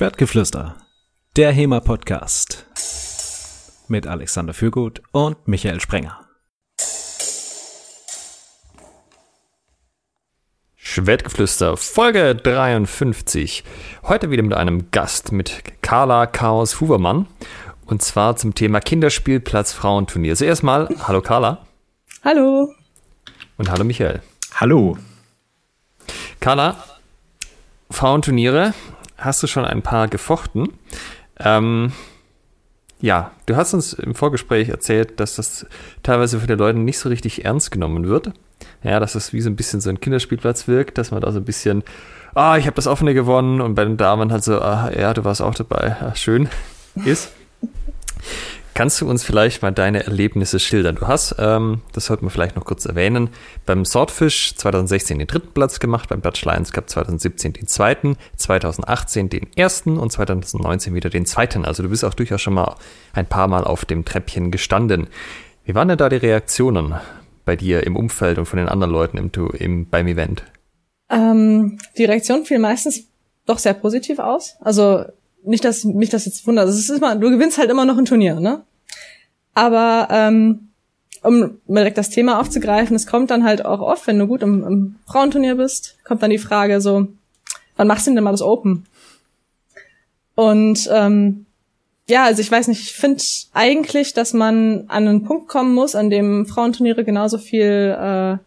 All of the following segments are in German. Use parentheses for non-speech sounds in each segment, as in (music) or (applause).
Schwertgeflüster, der HEMA-Podcast mit Alexander Fürgut und Michael Sprenger. Schwertgeflüster, Folge 53. Heute wieder mit einem Gast, mit Carla Chaos Hubermann. Und zwar zum Thema Kinderspielplatz Frauenturnier. Zuerst mal, hallo Carla. Hallo. Und hallo Michael. Hallo. Carla, Frauenturniere, hast du schon ein paar gefochten. Ähm, ja, du hast uns im Vorgespräch erzählt, dass das teilweise von den Leuten nicht so richtig ernst genommen wird. Ja, dass es wie so ein bisschen so ein Kinderspielplatz wirkt, dass man da so ein bisschen, ah, ich habe das offene gewonnen und bei den Damen halt so, ah, ja, du warst auch dabei, ah, schön ist. Kannst du uns vielleicht mal deine Erlebnisse schildern? Du hast, ähm, das sollte man vielleicht noch kurz erwähnen, beim Swordfish 2016 den dritten Platz gemacht, beim Dutch Lions Cup 2017 den zweiten, 2018 den ersten und 2019 wieder den zweiten. Also du bist auch durchaus schon mal ein paar Mal auf dem Treppchen gestanden. Wie waren denn da die Reaktionen bei dir im Umfeld und von den anderen Leuten im, im, beim Event? Ähm, die Reaktion fiel meistens doch sehr positiv aus. Also nicht, dass mich das jetzt wundert. Also es ist immer, du gewinnst halt immer noch ein Turnier, ne? Aber ähm, um direkt das Thema aufzugreifen, es kommt dann halt auch oft, wenn du gut im, im Frauenturnier bist, kommt dann die Frage so, wann machst du denn mal das Open? Und ähm, ja, also ich weiß nicht, ich finde eigentlich, dass man an einen Punkt kommen muss, an dem Frauenturniere genauso viel äh,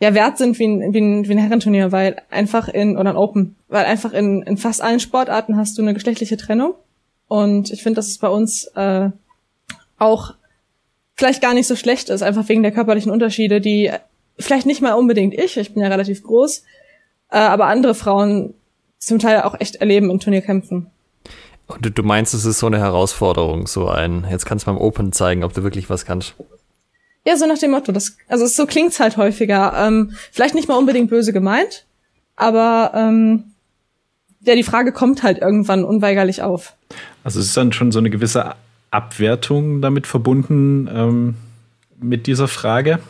ja wert sind wie ein, wie ein, wie ein Herrenturnier, weil einfach in, oder ein Open, weil einfach in, in fast allen Sportarten hast du eine geschlechtliche Trennung. Und ich finde, dass es bei uns äh, auch vielleicht gar nicht so schlecht ist, einfach wegen der körperlichen Unterschiede, die vielleicht nicht mal unbedingt ich, ich bin ja relativ groß, äh, aber andere Frauen zum Teil auch echt erleben in Turnierkämpfen. Und du meinst, es ist so eine Herausforderung, so ein, jetzt kannst du beim Open zeigen, ob du wirklich was kannst. Ja, so nach dem Motto. Das, also so klingt's halt häufiger. Ähm, vielleicht nicht mal unbedingt böse gemeint, aber ähm, ja, die Frage kommt halt irgendwann unweigerlich auf. Also es ist dann schon so eine gewisse Abwertung damit verbunden ähm, mit dieser Frage.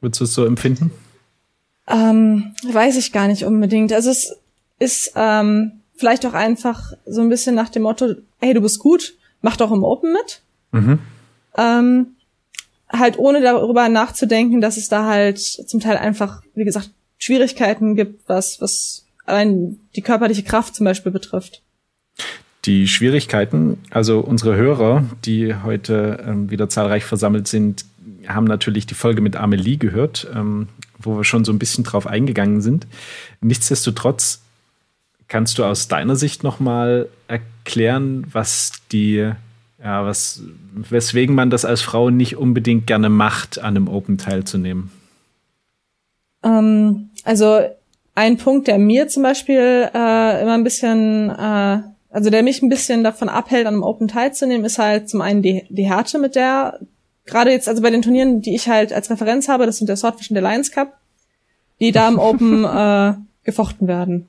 Würdest du es so empfinden? Ähm, weiß ich gar nicht unbedingt. Also es ist ähm, vielleicht auch einfach so ein bisschen nach dem Motto, hey, du bist gut, mach doch im Open mit. Mhm. Ähm, halt ohne darüber nachzudenken, dass es da halt zum Teil einfach, wie gesagt, Schwierigkeiten gibt, was, was allein die körperliche Kraft zum Beispiel betrifft. Die Schwierigkeiten, also unsere Hörer, die heute ähm, wieder zahlreich versammelt sind, haben natürlich die Folge mit Amelie gehört, ähm, wo wir schon so ein bisschen drauf eingegangen sind. Nichtsdestotrotz kannst du aus deiner Sicht nochmal erklären, was die ja, was, weswegen man das als Frau nicht unbedingt gerne macht, an einem Open teilzunehmen? Ähm, also ein Punkt, der mir zum Beispiel äh, immer ein bisschen, äh, also der mich ein bisschen davon abhält, an einem Open teilzunehmen, ist halt zum einen die, die Härte, mit der gerade jetzt, also bei den Turnieren, die ich halt als Referenz habe, das sind der Swordfish und der Lions Cup, die da im Open (laughs) äh, gefochten werden.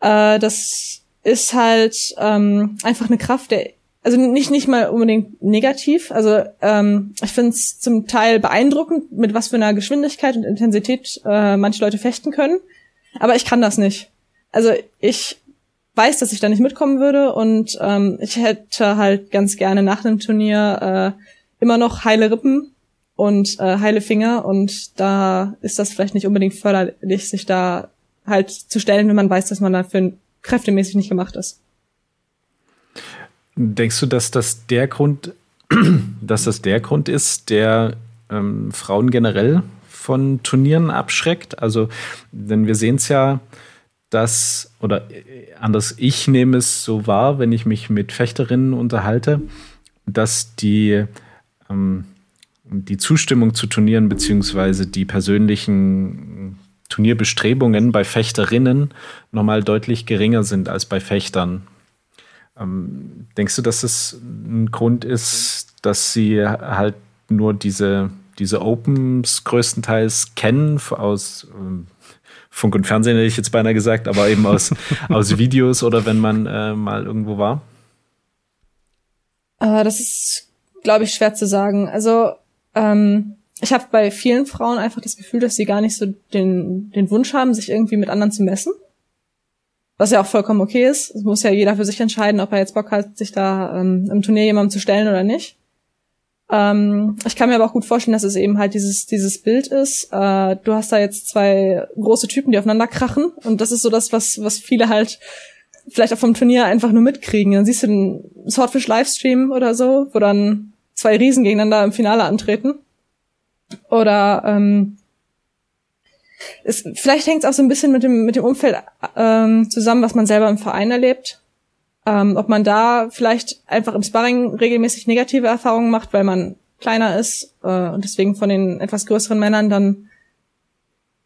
Äh, das ist halt ähm, einfach eine Kraft, der also nicht nicht mal unbedingt negativ. Also ähm, ich finde es zum Teil beeindruckend, mit was für einer Geschwindigkeit und Intensität äh, manche Leute fechten können. Aber ich kann das nicht. Also ich weiß, dass ich da nicht mitkommen würde und ähm, ich hätte halt ganz gerne nach einem Turnier äh, immer noch heile Rippen und äh, heile Finger und da ist das vielleicht nicht unbedingt förderlich, sich da halt zu stellen, wenn man weiß, dass man dafür kräftemäßig nicht gemacht ist. Denkst du, dass das der Grund, (clears throat) dass das der Grund ist, der ähm, Frauen generell von Turnieren abschreckt? Also, denn wir sehen es ja, dass, oder äh, anders, ich nehme es so wahr, wenn ich mich mit Fechterinnen unterhalte, dass die, ähm, die Zustimmung zu Turnieren beziehungsweise die persönlichen Turnierbestrebungen bei Fechterinnen nochmal deutlich geringer sind als bei Fechtern. Ähm, denkst du, dass es ein Grund ist, dass sie halt nur diese, diese Opens größtenteils kennen aus ähm, Funk und Fernsehen, hätte ich jetzt beinahe gesagt, aber eben aus, (laughs) aus Videos oder wenn man äh, mal irgendwo war? Äh, das ist, glaube ich, schwer zu sagen. Also, ähm, ich habe bei vielen Frauen einfach das Gefühl, dass sie gar nicht so den, den Wunsch haben, sich irgendwie mit anderen zu messen was ja auch vollkommen okay ist. Es muss ja jeder für sich entscheiden, ob er jetzt Bock hat, sich da ähm, im Turnier jemandem zu stellen oder nicht. Ähm, ich kann mir aber auch gut vorstellen, dass es eben halt dieses, dieses Bild ist. Äh, du hast da jetzt zwei große Typen, die aufeinander krachen. Und das ist so das, was, was viele halt vielleicht auch vom Turnier einfach nur mitkriegen. Dann siehst du den Swordfish Livestream oder so, wo dann zwei Riesen gegeneinander im Finale antreten. Oder ähm, es, vielleicht hängt es auch so ein bisschen mit dem, mit dem Umfeld ähm, zusammen, was man selber im Verein erlebt. Ähm, ob man da vielleicht einfach im Sparring regelmäßig negative Erfahrungen macht, weil man kleiner ist äh, und deswegen von den etwas größeren Männern dann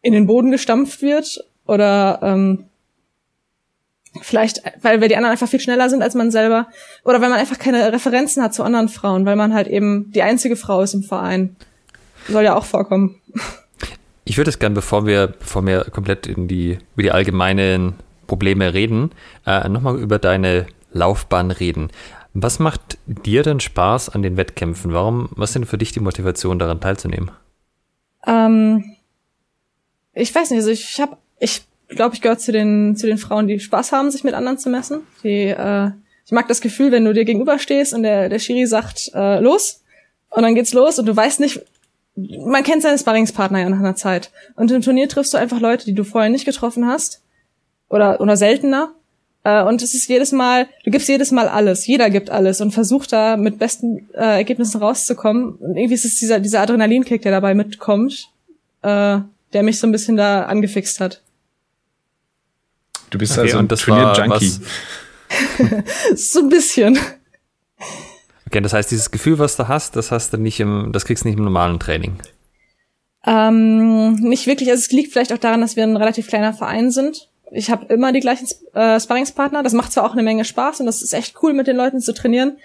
in den Boden gestampft wird. Oder ähm, vielleicht, weil wir die anderen einfach viel schneller sind als man selber. Oder weil man einfach keine Referenzen hat zu anderen Frauen, weil man halt eben die einzige Frau ist im Verein. Soll ja auch vorkommen. (laughs) Ich würde es gerne, bevor wir, bevor wir komplett in die, über die allgemeinen Probleme reden, äh, nochmal über deine Laufbahn reden. Was macht dir denn Spaß an den Wettkämpfen? Warum, was sind für dich die Motivation, daran teilzunehmen? Ähm, ich weiß nicht, also ich habe, ich glaube, ich gehöre zu den, zu den Frauen, die Spaß haben, sich mit anderen zu messen. Die, äh, ich mag das Gefühl, wenn du dir gegenüberstehst und der, der Schiri sagt, äh, los, und dann geht's los und du weißt nicht, man kennt seine Sparringspartner ja nach einer Zeit. Und im Turnier triffst du einfach Leute, die du vorher nicht getroffen hast. Oder, oder seltener. Äh, und es ist jedes Mal, du gibst jedes Mal alles. Jeder gibt alles und versucht da mit besten äh, Ergebnissen rauszukommen. Und irgendwie ist es dieser, dieser Adrenalinkick, der dabei mitkommt, äh, der mich so ein bisschen da angefixt hat. Du bist okay, also ein Turnier-Junkie. (laughs) so ein bisschen. Okay, das heißt, dieses Gefühl, was du hast, das hast du nicht im, das kriegst du nicht im normalen Training. Ähm, nicht wirklich. Also es liegt vielleicht auch daran, dass wir ein relativ kleiner Verein sind. Ich habe immer die gleichen äh, Sparringspartner. Das macht zwar auch eine Menge Spaß und das ist echt cool, mit den Leuten zu trainieren.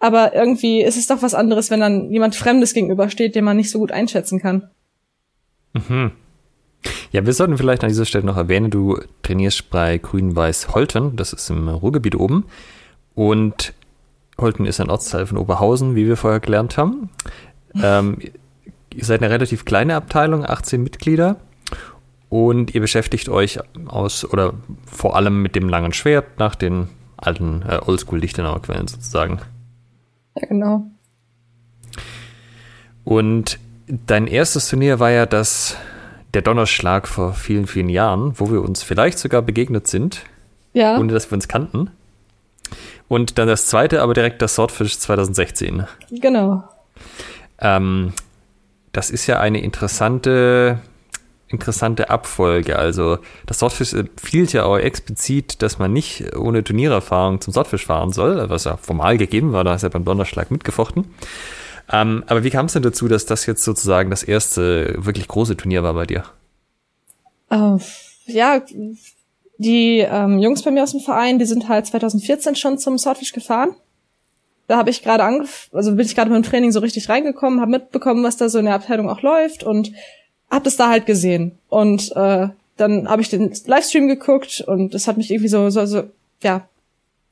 Aber irgendwie ist es doch was anderes, wenn dann jemand Fremdes gegenübersteht, den man nicht so gut einschätzen kann. Mhm. Ja, wir sollten vielleicht an dieser Stelle noch erwähnen, du trainierst bei Grün-Weiß Holten, das ist im Ruhrgebiet oben. Und Holten ist ein Ortsteil von Oberhausen, wie wir vorher gelernt haben. Ähm, ihr seid eine relativ kleine Abteilung, 18 Mitglieder. Und ihr beschäftigt euch aus oder vor allem mit dem langen Schwert nach den alten äh, Oldschool-Lichtenauer Quellen sozusagen. Ja, genau. Und dein erstes Turnier war ja das der Donnerschlag vor vielen, vielen Jahren, wo wir uns vielleicht sogar begegnet sind, ja. ohne dass wir uns kannten. Und dann das zweite, aber direkt das Swordfish 2016. Genau. Ähm, das ist ja eine interessante, interessante Abfolge. Also das Swordfish empfiehlt ja auch explizit, dass man nicht ohne Turniererfahrung zum Swordfish fahren soll, was ja formal gegeben war, da ist ja beim Donnerschlag mitgefochten. Ähm, aber wie kam es denn dazu, dass das jetzt sozusagen das erste wirklich große Turnier war bei dir? Uh, ja, die ähm, Jungs bei mir aus dem Verein, die sind halt 2014 schon zum Swordfish gefahren. Da habe ich gerade angef also bin ich gerade mit dem Training so richtig reingekommen, habe mitbekommen, was da so in der Abteilung auch läuft und habe das da halt gesehen. Und äh, dann habe ich den Livestream geguckt und das hat mich irgendwie so, so, so, ja,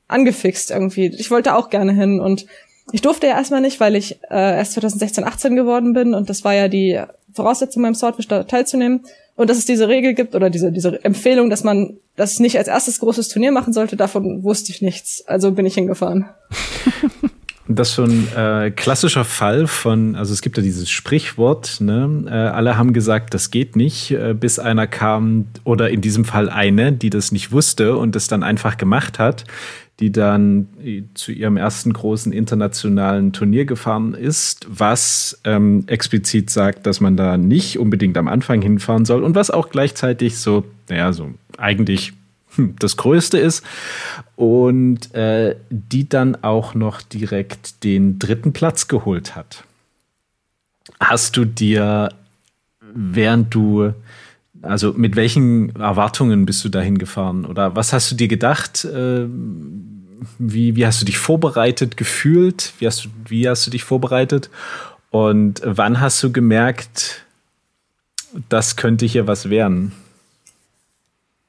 angefixt irgendwie. Ich wollte auch gerne hin und ich durfte ja erstmal nicht, weil ich äh, erst 2016, 18 geworden bin und das war ja die Voraussetzung beim Swordfish da teilzunehmen. Und dass es diese Regel gibt oder diese, diese Empfehlung, dass man das nicht als erstes großes Turnier machen sollte, davon wusste ich nichts. Also bin ich hingefahren. (laughs) Das ist ein äh, klassischer Fall von, also es gibt ja dieses Sprichwort, ne? Äh, alle haben gesagt, das geht nicht, äh, bis einer kam, oder in diesem Fall eine, die das nicht wusste und das dann einfach gemacht hat die dann äh, zu ihrem ersten großen internationalen Turnier gefahren ist, was ähm, explizit sagt, dass man da nicht unbedingt am Anfang hinfahren soll und was auch gleichzeitig so, naja, so eigentlich hm, das Größte ist und äh, die dann auch noch direkt den dritten Platz geholt hat. Hast du dir, während du also mit welchen Erwartungen bist du dahin gefahren? Oder was hast du dir gedacht? Äh, wie, wie hast du dich vorbereitet gefühlt? Wie hast, du, wie hast du dich vorbereitet? Und wann hast du gemerkt, das könnte hier was werden?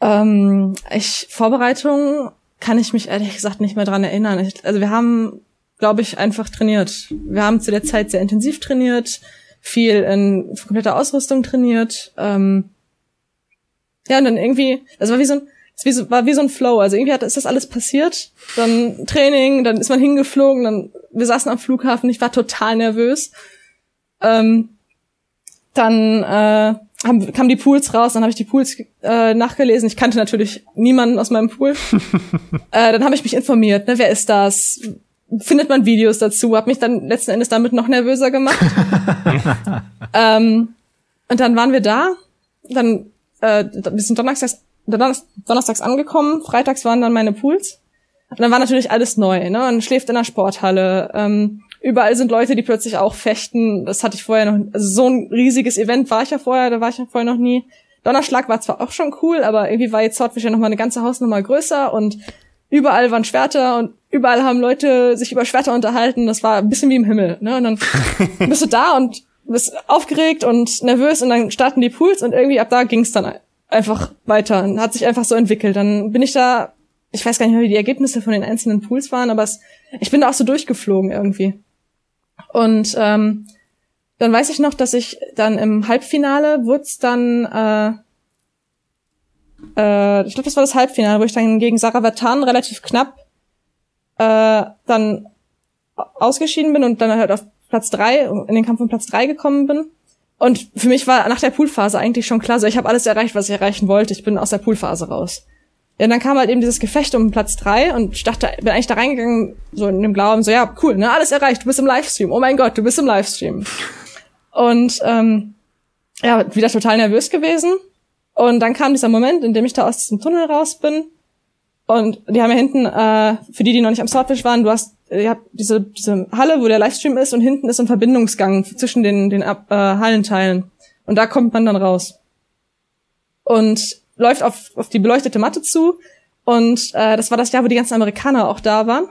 Ähm, ich, Vorbereitung kann ich mich ehrlich gesagt nicht mehr dran erinnern. Ich, also wir haben, glaube ich, einfach trainiert. Wir haben zu der Zeit sehr intensiv trainiert, viel in kompletter Ausrüstung trainiert. Ähm, ja, und dann irgendwie, das war wie so ein, so, war wie so ein Flow. Also irgendwie hat, ist das alles passiert. Dann Training, dann ist man hingeflogen, dann wir saßen am Flughafen, ich war total nervös. Ähm, dann äh, haben, kamen die Pools raus, dann habe ich die Pools äh, nachgelesen. Ich kannte natürlich niemanden aus meinem Pool. (laughs) äh, dann habe ich mich informiert, ne, wer ist das? Findet man Videos dazu? Hab mich dann letzten Endes damit noch nervöser gemacht. (laughs) ähm, und dann waren wir da. Dann äh, wir sind donnerstags, donnerstags angekommen. Freitags waren dann meine Pools. Und dann war natürlich alles neu. Ne? Man schläft in der Sporthalle. Ähm, überall sind Leute, die plötzlich auch fechten. Das hatte ich vorher noch. Also so ein riesiges Event war ich ja vorher, da war ich ja vorher noch nie. Donnerschlag war zwar auch schon cool, aber irgendwie war jetzt Swordfish ja noch mal eine ganze Hausnummer größer und überall waren Schwerter und überall haben Leute sich über Schwerter unterhalten. Das war ein bisschen wie im Himmel. Ne? Und dann (laughs) bist du da und bist aufgeregt und nervös und dann starten die Pools und irgendwie ab da ging es dann einfach weiter und hat sich einfach so entwickelt. Dann bin ich da, ich weiß gar nicht mehr, wie die Ergebnisse von den einzelnen Pools waren, aber es, ich bin da auch so durchgeflogen irgendwie. Und ähm, dann weiß ich noch, dass ich dann im Halbfinale wurde dann, äh, äh, ich glaube, das war das Halbfinale, wo ich dann gegen Sarah Vatan relativ knapp äh, dann ausgeschieden bin und dann halt auf Platz drei, in den Kampf um Platz drei gekommen bin. Und für mich war nach der Poolphase eigentlich schon klar, so ich habe alles erreicht, was ich erreichen wollte. Ich bin aus der Poolphase raus. Ja, dann kam halt eben dieses Gefecht um Platz drei und ich dachte, bin eigentlich da reingegangen, so in dem Glauben, so ja, cool, ne, alles erreicht, du bist im Livestream. Oh mein Gott, du bist im Livestream. (laughs) Und ähm, ja, wieder total nervös gewesen. Und dann kam dieser Moment, in dem ich da aus diesem Tunnel raus bin. Und die haben ja hinten, äh, für die, die noch nicht am Swordfish waren, du hast, ihr habt diese, diese Halle, wo der Livestream ist, und hinten ist ein Verbindungsgang zwischen den, den äh, Hallenteilen. Und da kommt man dann raus. Und läuft auf, auf die beleuchtete Matte zu. Und äh, das war das Jahr, wo die ganzen Amerikaner auch da waren.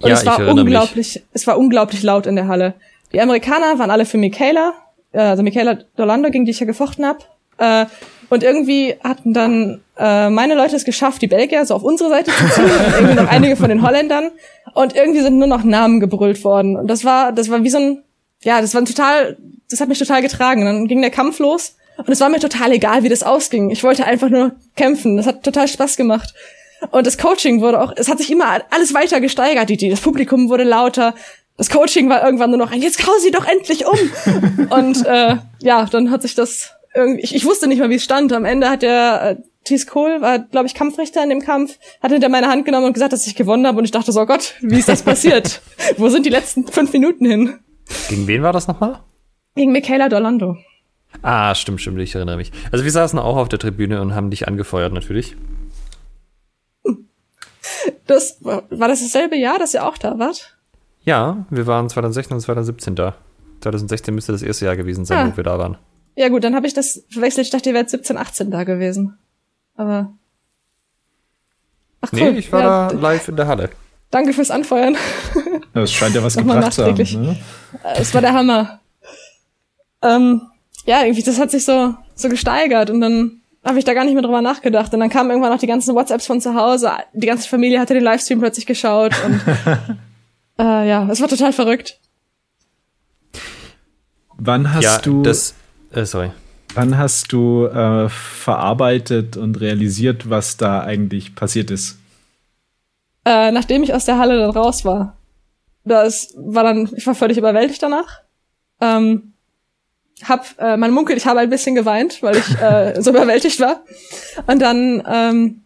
Und ja, es war unglaublich, mich. es war unglaublich laut in der Halle. Die Amerikaner waren alle für Michaela, äh, also Michaela Dolando, gegen die ich ja gefochten hab. Äh, und irgendwie hatten dann äh, meine Leute es geschafft, die Belgier so auf unsere Seite zu ziehen und (laughs) irgendwie noch einige von den Holländern. Und irgendwie sind nur noch Namen gebrüllt worden. Und das war, das war wie so ein, ja, das war ein total, das hat mich total getragen. Und dann ging der Kampf los und es war mir total egal, wie das ausging. Ich wollte einfach nur kämpfen. Das hat total Spaß gemacht. Und das Coaching wurde auch, es hat sich immer alles weiter gesteigert. Die, das Publikum wurde lauter. Das Coaching war irgendwann nur noch ein, jetzt hau sie doch endlich um. (laughs) und äh, ja, dann hat sich das ich, ich wusste nicht mal, wie es stand. Am Ende hat der äh, Thies Kohl, war, glaube ich, Kampfrichter in dem Kampf, hat hinter meine Hand genommen und gesagt, dass ich gewonnen habe. Und ich dachte so, oh Gott, wie ist das (laughs) passiert? Wo sind die letzten fünf Minuten hin? Gegen wen war das nochmal? Gegen Michaela Dorlando. Ah, stimmt, stimmt, ich erinnere mich. Also wir saßen auch auf der Tribüne und haben dich angefeuert, natürlich. Das, war das dasselbe Jahr, dass ihr auch da wart? Ja, wir waren 2016 und 2017 da. 2016 müsste das erste Jahr gewesen sein, ah. wo wir da waren. Ja gut, dann habe ich das verwechselt. Ich dachte, ihr wärt 17, 18 da gewesen. Aber. Ach, cool. Nee, ich war ja, da live in der Halle. Danke fürs Anfeuern. Das scheint ja was (laughs) gebracht zu haben. Ne? Es war der Hammer. Ähm, ja, irgendwie, das hat sich so, so gesteigert und dann habe ich da gar nicht mehr drüber nachgedacht. Und dann kamen irgendwann noch die ganzen WhatsApps von zu Hause. Die ganze Familie hatte den Livestream plötzlich geschaut und (laughs) äh, ja, es war total verrückt. Wann hast ja, du das? Äh, sorry. Wann hast du äh, verarbeitet und realisiert, was da eigentlich passiert ist? Äh, nachdem ich aus der Halle dann raus war. Das war dann, ich war völlig überwältigt danach. Ähm, hab, äh, man munkelt, ich habe ein bisschen geweint, weil ich äh, (laughs) so überwältigt war. Und dann, ähm,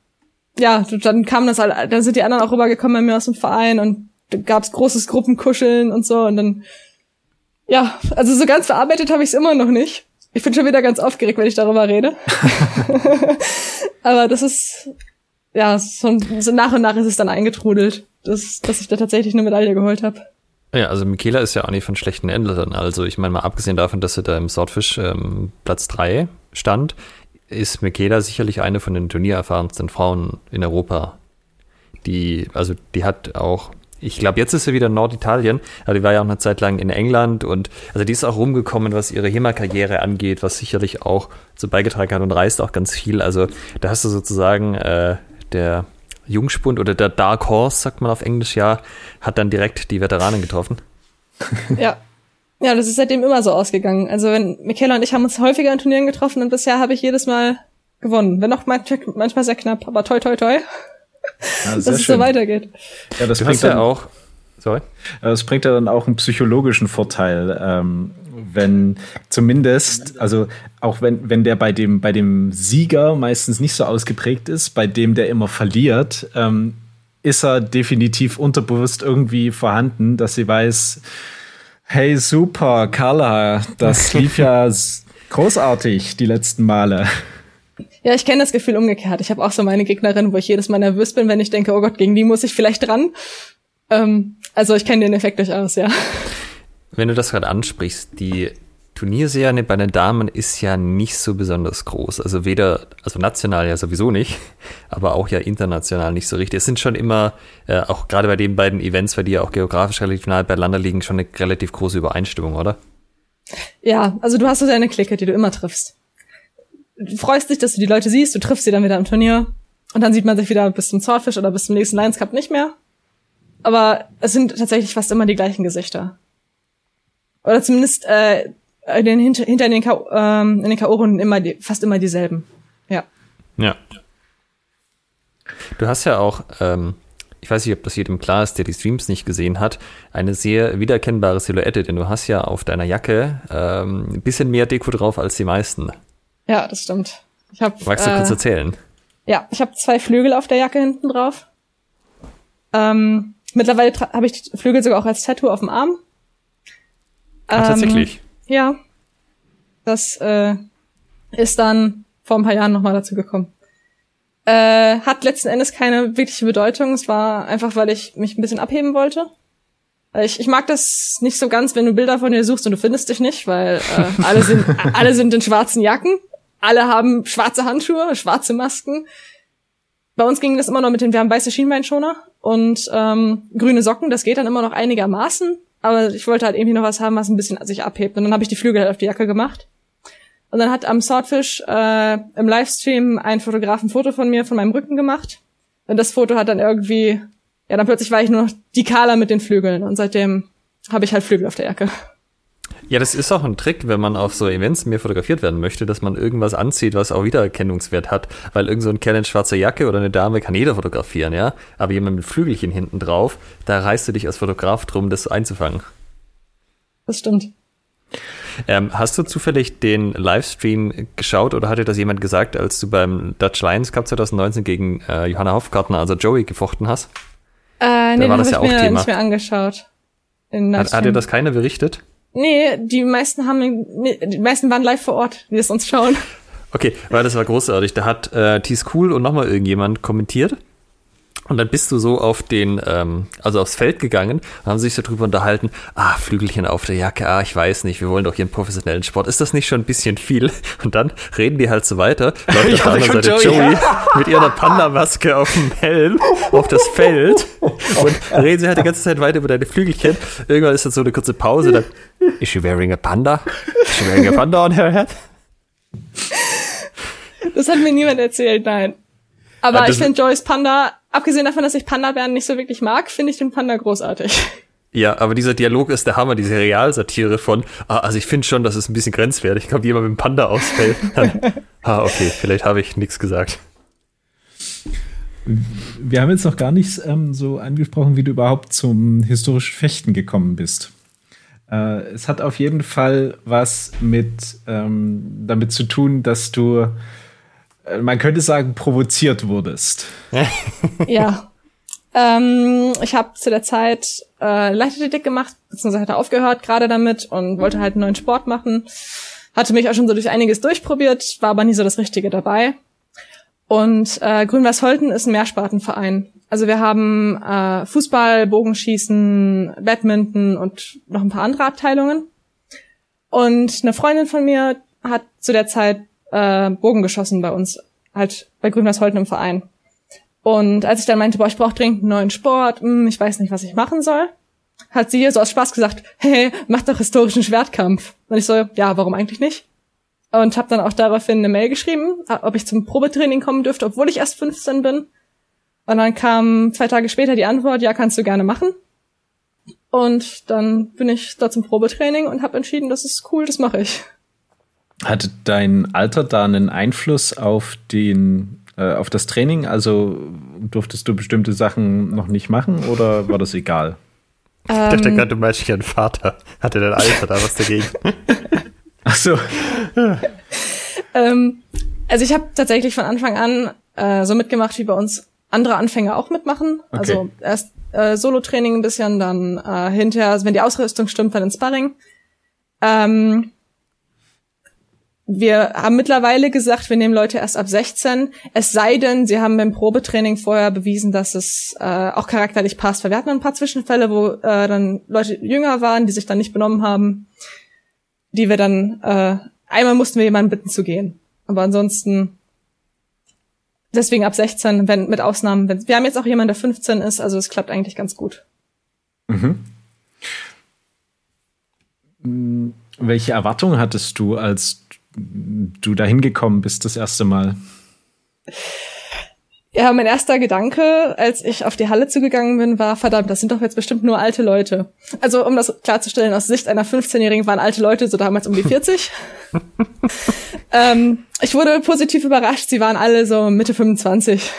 ja, dann kam das, halt, dann sind die anderen auch rübergekommen bei mir aus dem Verein und da gab's großes Gruppenkuscheln und so und dann, ja, also so ganz verarbeitet habe ich es immer noch nicht. Ich bin schon wieder ganz aufgeregt, wenn ich darüber rede. (laughs) Aber das ist, ja, so, so nach und nach ist es dann eingetrudelt, dass, dass ich da tatsächlich eine Medaille geholt habe. Ja, also Michaela ist ja auch nicht von schlechten Endlern. Also ich meine mal, abgesehen davon, dass sie da im Swordfish ähm, Platz 3 stand, ist Michaela sicherlich eine von den turniererfahrensten Frauen in Europa. Die, also die hat auch, ich glaube, jetzt ist sie wieder in Norditalien, aber die war ja auch eine Zeit lang in England und also die ist auch rumgekommen, was ihre HEMA-Karriere angeht, was sicherlich auch so beigetragen hat und reist auch ganz viel. Also da hast du sozusagen äh, der Jungspund oder der Dark Horse, sagt man auf Englisch ja, hat dann direkt die Veteranen getroffen. (laughs) Ja. Ja, das ist seitdem immer so ausgegangen. Also wenn Michaela und ich haben uns häufiger in Turnieren getroffen und bisher habe ich jedes Mal gewonnen. Wenn auch manchmal sehr knapp, aber toi toi toi. Ja, dass es so weitergeht. Ja, das du bringt ja auch. Sorry. Das bringt ja dann auch einen psychologischen Vorteil, ähm, wenn zumindest, also auch wenn, wenn der bei dem, bei dem Sieger meistens nicht so ausgeprägt ist, bei dem der immer verliert, ähm, ist er definitiv unterbewusst irgendwie vorhanden, dass sie weiß, hey super, Carla, das lief (laughs) ja großartig die letzten Male. Ja, ich kenne das Gefühl umgekehrt. Ich habe auch so meine Gegnerin, wo ich jedes Mal nervös bin, wenn ich denke, oh Gott, gegen die muss ich vielleicht dran. Ähm, also ich kenne den Effekt durchaus, ja. Wenn du das gerade ansprichst, die Turnierserie bei den Damen ist ja nicht so besonders groß. Also weder, also national ja sowieso nicht, aber auch ja international nicht so richtig. Es sind schon immer, äh, auch gerade bei den beiden Events, weil die ja auch geografisch relativ nahe beieinander liegen, schon eine relativ große Übereinstimmung, oder? Ja, also du hast so deine Clique, die du immer triffst. Du freust dich, dass du die Leute siehst, du triffst sie dann wieder im Turnier und dann sieht man sich wieder bis zum Swordfish oder bis zum nächsten Lions Cup nicht mehr. Aber es sind tatsächlich fast immer die gleichen Gesichter. Oder zumindest äh, in den, hinter, hinter den, K ähm, in den K.O.-Runden immer die, fast immer dieselben. Ja. Ja. Du hast ja auch, ähm, ich weiß nicht, ob das jedem klar ist, der die Streams nicht gesehen hat, eine sehr wiedererkennbare Silhouette, denn du hast ja auf deiner Jacke ähm, ein bisschen mehr Deko drauf als die meisten. Ja, das stimmt. Ich hab, Magst du äh, kurz erzählen? Ja, ich habe zwei Flügel auf der Jacke hinten drauf. Ähm, mittlerweile habe ich die Flügel sogar auch als Tattoo auf dem Arm. Ach, tatsächlich. Ähm, ja. Das äh, ist dann vor ein paar Jahren nochmal dazu gekommen. Äh, hat letzten Endes keine wirkliche Bedeutung. Es war einfach, weil ich mich ein bisschen abheben wollte. Ich, ich mag das nicht so ganz, wenn du Bilder von dir suchst und du findest dich nicht, weil äh, alle sind (laughs) alle sind in schwarzen Jacken, alle haben schwarze Handschuhe, schwarze Masken. Bei uns ging das immer noch mit den, wir haben weiße Schienbeinschoner und ähm, grüne Socken, das geht dann immer noch einigermaßen, aber ich wollte halt irgendwie noch was haben, was ein bisschen sich abhebt. Und dann habe ich die Flügel halt auf die Jacke gemacht. Und dann hat am Swordfish äh, im Livestream ein Fotograf ein Foto von mir von meinem Rücken gemacht. Und das Foto hat dann irgendwie, ja, dann plötzlich war ich nur noch die Kala mit den Flügeln. Und seitdem habe ich halt Flügel auf der Jacke. Ja, das ist auch ein Trick, wenn man auf so Events mehr fotografiert werden möchte, dass man irgendwas anzieht, was auch Wiedererkennungswert hat. Weil irgend so ein Kerl in schwarzer Jacke oder eine Dame kann jeder fotografieren, ja. Aber jemand mit Flügelchen hinten drauf, da reißt du dich als Fotograf drum, das einzufangen. Das stimmt. Ähm, hast du zufällig den Livestream geschaut oder hatte das jemand gesagt, als du beim Dutch Lions Cup 2019 gegen äh, Johanna Hofgartner, also Joey, gefochten hast? Äh, nee, da war das ja auch mir Thema. nicht mehr angeschaut. Hat, hat dir das keiner berichtet? Nee, die meisten haben, die meisten waren live vor Ort, die es uns schauen. Okay, weil das war großartig. Da hat äh, T Cool und nochmal irgendjemand kommentiert. Und dann bist du so auf den, ähm, also aufs Feld gegangen und haben sich so drüber unterhalten, ah, Flügelchen auf der Jacke, ah, ich weiß nicht, wir wollen doch hier einen professionellen Sport. Ist das nicht schon ein bisschen viel? Und dann reden die halt so weiter. (laughs) Läuft auf der anderen Seite Joey, Joey (laughs) mit ihrer Panda-Maske auf dem Helm auf das Feld und reden sie halt die ganze Zeit weiter über deine Flügelchen. Irgendwann ist dann so eine kurze Pause, dann, is she wearing a panda? Is she wearing a panda on her head? Das hat mir niemand erzählt, nein. Aber ja, ich finde Joyce Panda abgesehen davon, dass ich Panda-Bären nicht so wirklich mag, finde ich den Panda großartig. Ja, aber dieser Dialog ist der Hammer, diese Realsatire von, ah, also ich finde schon, dass es ein bisschen grenzwertig kommt, jemand mit dem Panda ausfällt. (laughs) Dann, ah, okay, vielleicht habe ich nichts gesagt. Wir haben jetzt noch gar nicht ähm, so angesprochen, wie du überhaupt zum historischen Fechten gekommen bist. Äh, es hat auf jeden Fall was mit ähm, damit zu tun, dass du äh, man könnte sagen, provoziert wurdest. (laughs) ja. Ähm, ich habe zu der Zeit äh, Leichtathletik gemacht, beziehungsweise hatte aufgehört gerade damit und wollte halt einen neuen Sport machen. Hatte mich auch schon so durch einiges durchprobiert, war aber nie so das Richtige dabei. Und äh, Grün-Weiß-Holten ist ein Mehrspartenverein. Also wir haben äh, Fußball, Bogenschießen, Badminton und noch ein paar andere Abteilungen. Und eine Freundin von mir hat zu der Zeit äh, Bogen geschossen bei uns, halt bei Grüners Holten im Verein. Und als ich dann meinte, boah, ich brauche dringend einen neuen Sport, mh, hm, ich weiß nicht, was ich machen soll, hat sie so aus Spaß gesagt, hey, mach doch historischen Schwertkampf. Und ich so, ja, warum eigentlich nicht? Und habe dann auch daraufhin eine Mail geschrieben, ob ich zum Probetraining kommen dürfte, obwohl ich erst 15 bin. Und dann kam zwei Tage später die Antwort, ja, kannst du gerne machen. Und dann bin ich da zum Probetraining und habe entschieden, das ist cool, das mache ich. Hatte dein Alter da einen Einfluss auf den äh, auf das Training? Also durftest du bestimmte Sachen noch nicht machen oder war das egal? Ich dachte gerade, du meinst ihren Vater. Hatte dein Alter da was dagegen? Ach so. ähm, also ich habe tatsächlich von Anfang an äh, so mitgemacht, wie bei uns andere Anfänger auch mitmachen. Okay. Also erst äh, Solo-Training ein bisschen, dann äh, hinterher, also wenn die Ausrüstung stimmt, dann ins Sparring. Ähm, wir haben mittlerweile gesagt, wir nehmen Leute erst ab 16. Es sei denn, sie haben beim Probetraining vorher bewiesen, dass es äh, auch charakterlich passt. Weil wir hatten ein paar Zwischenfälle, wo äh, dann Leute jünger waren, die sich dann nicht benommen haben, die wir dann äh, einmal mussten wir jemanden bitten zu gehen. Aber ansonsten deswegen ab 16, wenn mit Ausnahmen, wenn wir haben jetzt auch jemanden, der 15 ist, also es klappt eigentlich ganz gut. Mhm. Welche Erwartungen hattest du, als du da hingekommen bist das erste Mal? Ja, mein erster Gedanke, als ich auf die Halle zugegangen bin, war, verdammt, das sind doch jetzt bestimmt nur alte Leute. Also, um das klarzustellen, aus Sicht einer 15-Jährigen waren alte Leute so damals um die 40. (laughs) ähm, ich wurde positiv überrascht, sie waren alle so Mitte 25.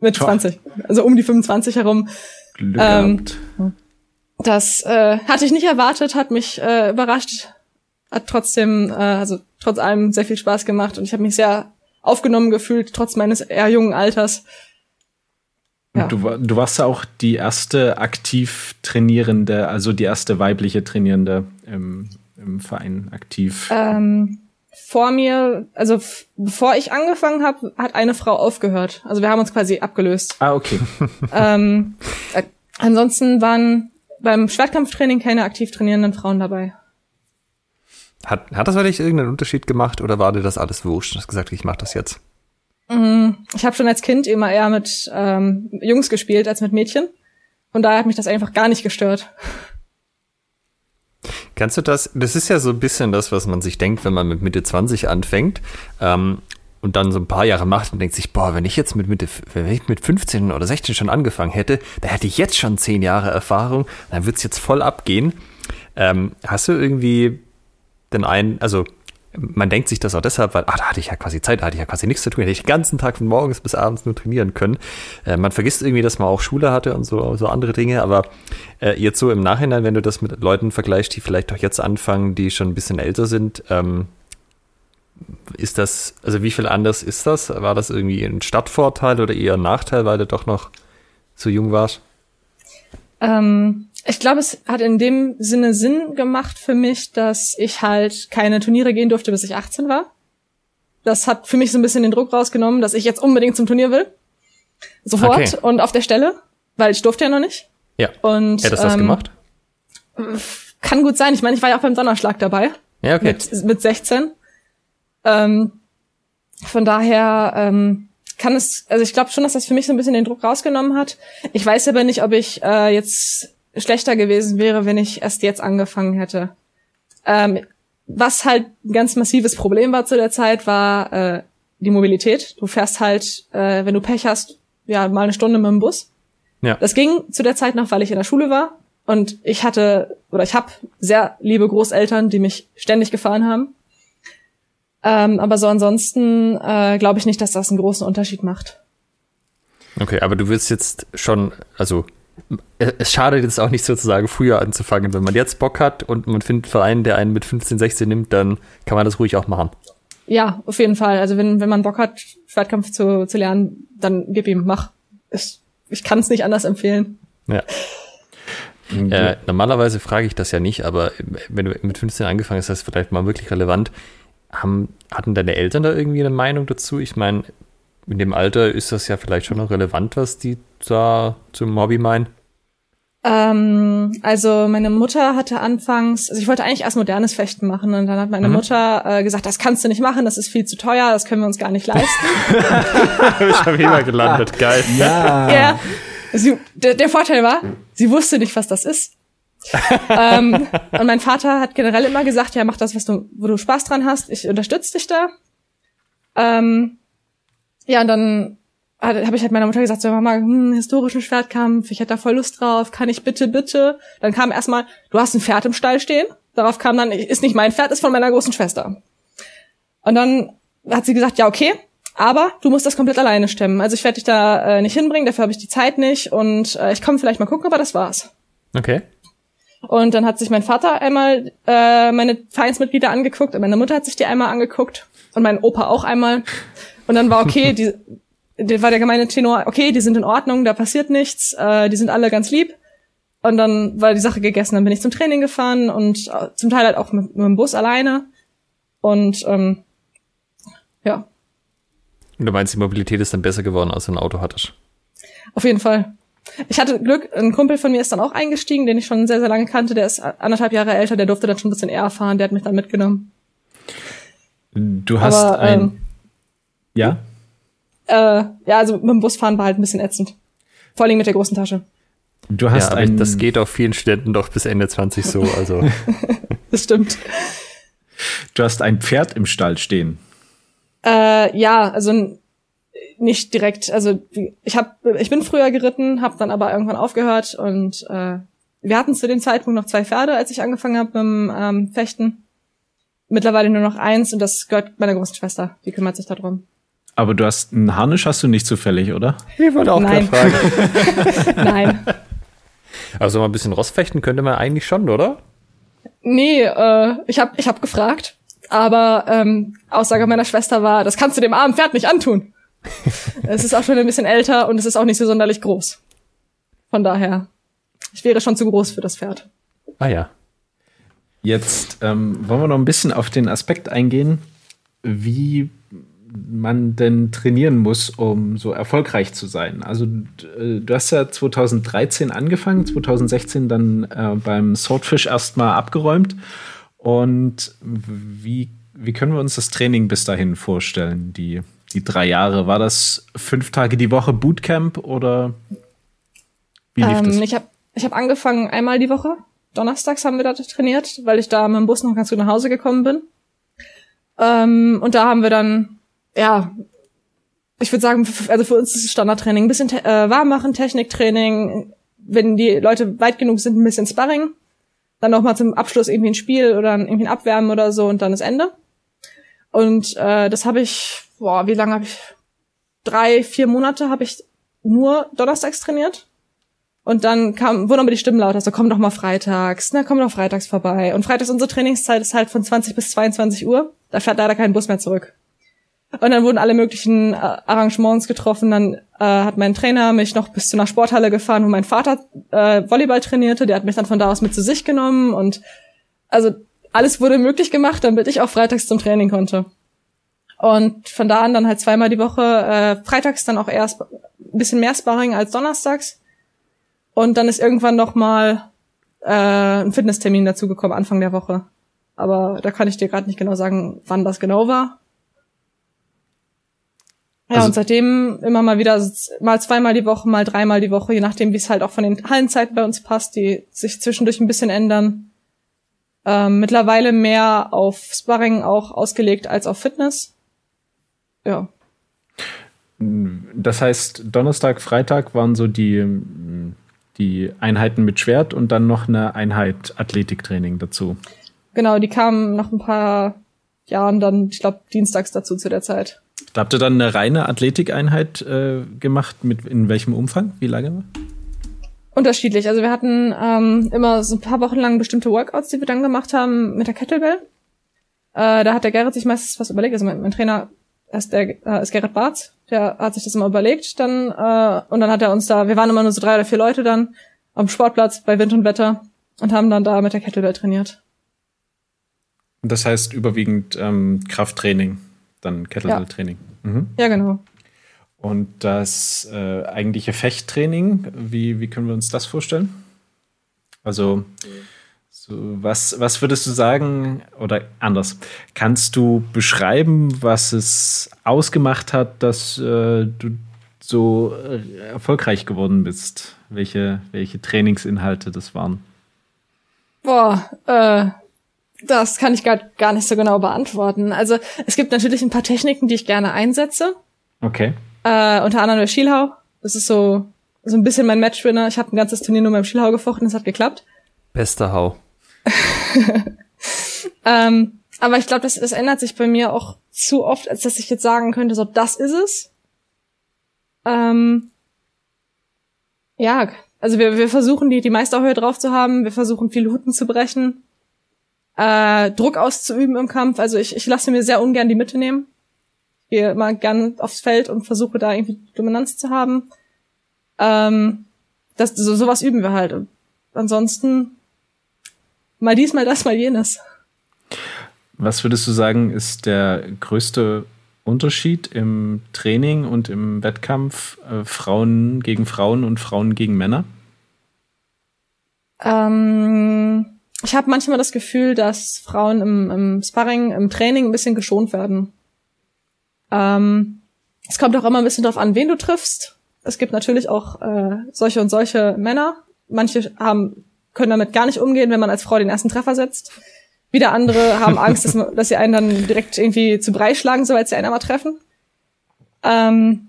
Mitte Toll. 20. Also um die 25 herum. Glück Ähm. Das äh, hatte ich nicht erwartet, hat mich äh, überrascht, hat trotzdem, äh, also trotz allem sehr viel Spaß gemacht und ich habe mich sehr aufgenommen gefühlt, trotz meines eher jungen Alters. ja. Du, du warst ja auch die erste aktiv trainierende, also die erste weibliche Trainierende im, im Verein aktiv. Ähm, vor mir, also bevor ich angefangen habe, hat eine Frau aufgehört. Also wir haben uns quasi abgelöst. Ah, okay. (laughs) ähm, äh, ansonsten waren beim Schwertkampftraining keine aktiv trainierenden Frauen dabei. Hat, hat das wirklich irgendeinen Unterschied gemacht oder war dir das alles wurscht? Du hast gesagt, ich mache das jetzt. Ich habe schon als Kind immer eher mit ähm, Jungs gespielt als mit Mädchen. Von daher hat mich das einfach gar nicht gestört. Kannst du das? Das ist ja so ein bisschen das, was man sich denkt, wenn man mit Mitte 20 anfängt ähm, und dann so ein paar Jahre macht und denkt sich, boah, wenn ich jetzt mit Mitte, wenn ich mit 15 oder 16 schon angefangen hätte, da hätte ich jetzt schon 10 Jahre Erfahrung, dann wird's jetzt voll abgehen. Ähm, hast du irgendwie den einen, also man denkt sich das auch deshalb, weil, ah, da hatte ich ja quasi Zeit, da hatte ich ja quasi nichts zu tun, hätte ich den ganzen Tag von morgens bis abends nur trainieren können. Äh, man vergisst irgendwie, dass man auch Schule hatte und so, so andere Dinge, aber äh, jetzt so im Nachhinein, wenn du das mit Leuten vergleichst, die vielleicht auch jetzt anfangen, die schon ein bisschen älter sind, ähm, ist das, also wie viel anders ist das? War das irgendwie ein Stadtvorteil oder eher ein Nachteil, weil du doch noch so jung warst? Ähm, ich glaube, es hat in dem Sinne Sinn gemacht für mich, dass ich halt keine Turniere gehen durfte, bis ich 18 war. Das hat für mich so ein bisschen den Druck rausgenommen, dass ich jetzt unbedingt zum Turnier will. Sofort Okay. und auf der Stelle, weil ich durfte ja noch nicht. Ja. Und Hättest du das ähm, gemacht? Kann gut sein. Ich meine, ich war ja auch beim Donnerschlag dabei. Ja, okay. mit, mit 16. Ähm, von daher ähm, kann es, also ich glaube schon, dass das für mich so ein bisschen den Druck rausgenommen hat. Ich weiß aber nicht, ob ich äh, jetzt schlechter gewesen wäre, wenn ich erst jetzt angefangen hätte. Ähm, was halt ein ganz massives Problem war zu der Zeit, war äh, die Mobilität. Du fährst halt, äh, wenn du Pech hast, ja, mal eine Stunde mit dem Bus. Ja. Das ging zu der Zeit noch, weil ich in der Schule war und ich hatte oder ich habe sehr liebe Großeltern, die mich ständig gefahren haben. Ähm, aber so ansonsten äh, glaube ich nicht, dass das einen großen Unterschied macht. Okay, aber du willst jetzt schon, also es schadet jetzt auch nicht sozusagen früher anzufangen. Wenn man jetzt Bock hat und man findet einen Verein, der einen mit 15, 16 nimmt, dann kann man das ruhig auch machen. Ja, auf jeden Fall. Also wenn, wenn man Bock hat, Schwertkampf zu, zu lernen, dann gib ihm, mach. Ich, ich kann es nicht anders empfehlen. Ja. Äh, normalerweise frage ich das ja nicht, aber wenn du mit 15 angefangen hast, ist das vielleicht mal wirklich relevant. Haben, hatten deine Eltern da irgendwie eine Meinung dazu? Ich meine, in dem Alter ist das ja vielleicht schon noch relevant, was die da zum Hobby meinen. Ähm, also meine Mutter hatte anfangs, also ich wollte eigentlich erst modernes Fechten machen und dann hat meine Mutter äh, gesagt, das kannst du nicht machen, das ist viel zu teuer, das können wir uns gar nicht leisten. (laughs) ich habe immer gelandet, geil. ja. Ja. Sie, der, der Vorteil war, sie wusste nicht, was das ist. ähm, (laughs) und mein Vater hat generell immer gesagt, ja, mach das, was du, wo du Spaß dran hast. Ich unterstütze dich da. Ähm, ja, und dann habe ich halt meiner Mutter gesagt, so Mama, hm, historischen Schwertkampf, ich hätte da voll Lust drauf, kann ich bitte, bitte. Dann kam erstmal, du hast ein Pferd im Stall stehen. Darauf kam dann, ist nicht mein Pferd, ist von meiner großen Schwester. Und dann hat sie gesagt, ja, okay, aber du musst das komplett alleine stemmen. Also ich werde dich da äh, nicht hinbringen, dafür habe ich die Zeit nicht und äh, ich komme vielleicht mal gucken, aber das war's. Okay. Und dann hat sich mein Vater einmal äh, meine Vereinsmitglieder angeguckt und meine Mutter hat sich die einmal angeguckt und mein Opa auch einmal. Und dann war okay, die, die war der gemeine Tenor, okay, die sind in Ordnung, da passiert nichts, äh, die sind alle ganz lieb. Und dann war die Sache gegessen, dann bin ich zum Training gefahren und äh, zum Teil halt auch mit, mit dem Bus alleine. Und ähm, ja. Und du meinst, die Mobilität ist dann besser geworden, als du ein Auto hattest? Auf jeden Fall. Ich hatte Glück, ein Kumpel von mir ist dann auch eingestiegen, den ich schon sehr, sehr lange kannte, der ist anderthalb Jahre älter, der durfte dann schon ein bisschen eher fahren, der hat mich dann mitgenommen. Du hast Aber, ein. Ähm, ja? Äh, ja, also mit dem Bus fahren war halt ein bisschen ätzend. Vor allem mit der großen Tasche. Du hast ja, ein. Das geht auf vielen Städten doch bis Ende 20 so, also. (laughs) das stimmt. Du hast ein Pferd im Stall stehen. Äh, ja, also nicht direkt. Also ich hab, ich bin früher geritten, habe dann aber irgendwann aufgehört und äh, wir hatten zu dem Zeitpunkt noch zwei Pferde, als ich angefangen habe mit dem ähm, Fechten. Mittlerweile nur noch eins und das gehört meiner großen Schwester. Die kümmert sich darum. Aber du hast einen Harnisch hast du nicht zufällig, oder? Ich wollte auch Nein. fragen. (laughs) (laughs) Nein. Also mal ein bisschen Rossfechten könnte man eigentlich schon, oder? Nee, äh, ich habe ich hab gefragt, aber ähm, Aussage meiner Schwester war, das kannst du dem armen Pferd nicht antun. (laughs) es ist auch schon ein bisschen älter und es ist auch nicht so sonderlich groß. Von daher, ich wäre schon zu groß für das Pferd. Ah ja. Jetzt ähm, wollen wir noch ein bisschen auf den Aspekt eingehen, wie man denn trainieren muss, um so erfolgreich zu sein. Also äh, du hast ja 2013 angefangen, 2016 dann äh, beim Swordfish erstmal abgeräumt. Und wie, wie können wir uns das Training bis dahin vorstellen, die die drei Jahre? War das fünf Tage die Woche Bootcamp oder wie lief ähm, das? Ich habe ich hab angefangen einmal die Woche. Donnerstags haben wir da trainiert, weil ich da mit dem Bus noch ganz gut nach Hause gekommen bin. Ähm, und da haben wir dann, ja, ich würde sagen, also für uns ist es Standardtraining. Ein bisschen äh, warm machen, Techniktraining, wenn die Leute weit genug sind, ein bisschen Sparring. Dann noch mal zum Abschluss irgendwie ein Spiel oder irgendwie ein Abwärmen oder so und dann ist Ende. Und äh, das habe ich boah, wie lange habe ich? Drei, vier Monate habe ich nur donnerstags trainiert. Und dann kam, wurden aber die Stimmen lauter, so komm doch mal freitags, na komm doch freitags vorbei. Und freitags unsere Trainingszeit ist halt von 20 bis 22 Uhr. Da fährt leider kein Bus mehr zurück. Und dann wurden alle möglichen äh, Arrangements getroffen. Dann äh, hat mein Trainer mich noch bis zu einer Sporthalle gefahren, wo mein Vater äh, Volleyball trainierte. Der hat mich dann von da aus mit zu sich genommen. Und also alles wurde möglich gemacht, damit ich auch freitags zum Training konnte. Und von da an dann halt zweimal die Woche, äh, freitags dann auch erst ein bisschen mehr Sparring als donnerstags. Und dann ist irgendwann noch mal äh, ein Fitnesstermin dazugekommen, Anfang der Woche. Aber da kann ich dir gerade nicht genau sagen, wann das genau war. Ja, also, und seitdem immer mal wieder, mal zweimal die Woche, mal dreimal die Woche, je nachdem, wie es halt auch von den Hallenzeiten bei uns passt, die sich zwischendurch ein bisschen ändern. Ähm, mittlerweile mehr auf Sparring auch ausgelegt als auf Fitness ja. Das heißt, Donnerstag, Freitag waren so die, die Einheiten mit Schwert und dann noch eine Einheit Athletiktraining dazu. Genau, die kamen nach ein paar Jahren dann, ich glaube, dienstags dazu zu der Zeit. Da habt ihr dann eine reine Athletikeinheit äh, gemacht? Mit in welchem Umfang? Wie lange? Unterschiedlich. Also wir hatten ähm, immer so ein paar Wochen lang bestimmte Workouts, die wir dann gemacht haben mit der Kettlebell. Äh, da hat der Gerrit sich meistens was überlegt. Also mein, mein Trainer ist, der, äh, ist Gerrit Barth, der hat sich das immer überlegt dann äh, und dann hat er uns da, wir waren immer nur so drei oder vier Leute dann am Sportplatz bei Wind und Wetter und haben dann da mit der Kettlebell trainiert. Das heißt überwiegend ähm, Krafttraining, dann Kettlebell-Training. Ja. Mhm. ja, genau. Und das äh, eigentliche Fechttraining, wie, wie können wir uns das vorstellen? Also so, was, was würdest du sagen, oder anders, kannst du beschreiben, was es ausgemacht hat, dass äh, du so äh, erfolgreich geworden bist? Welche, welche Trainingsinhalte das waren? Boah, äh, das kann ich gar, gar nicht so genau beantworten. Also es gibt natürlich ein paar Techniken, die ich gerne einsetze. Okay. Äh, unter anderem der Schielhau. Das ist so, so ein bisschen mein Matchwinner. Ich habe ein ganzes Turnier nur beim Schielhau gefochten, das hat geklappt. Bester Hau. (laughs) ähm, aber ich glaube, das, das ändert sich bei mir auch zu oft, als dass ich jetzt sagen könnte, so, das ist es. Ähm, ja, also wir, wir versuchen, die, die Meisterhöhe drauf zu haben. Wir versuchen, viele Huten zu brechen. Äh, Druck auszuüben im Kampf. Also ich, ich lasse mir sehr ungern die Mitte nehmen. Ich gehe immer gern aufs Feld und versuche da irgendwie Dominanz zu haben. Ähm, das, so, sowas üben wir halt. Und ansonsten mal dies, mal das, mal jenes. Was würdest du sagen, ist der größte Unterschied im Training und im Wettkampf äh, Frauen gegen Frauen und Frauen gegen Männer? Ähm, ich habe manchmal das Gefühl, dass Frauen im, im Sparring, im Training ein bisschen geschont werden. Ähm, es kommt auch immer ein bisschen drauf an, wen du triffst. Es gibt natürlich auch äh, solche und solche Männer. Manche haben, können damit gar nicht umgehen, wenn man als Frau den ersten Treffer setzt. Wieder andere (laughs) haben Angst, dass, man, dass sie einen dann direkt irgendwie zu Brei schlagen, sobald sie einen einmal treffen. Ähm,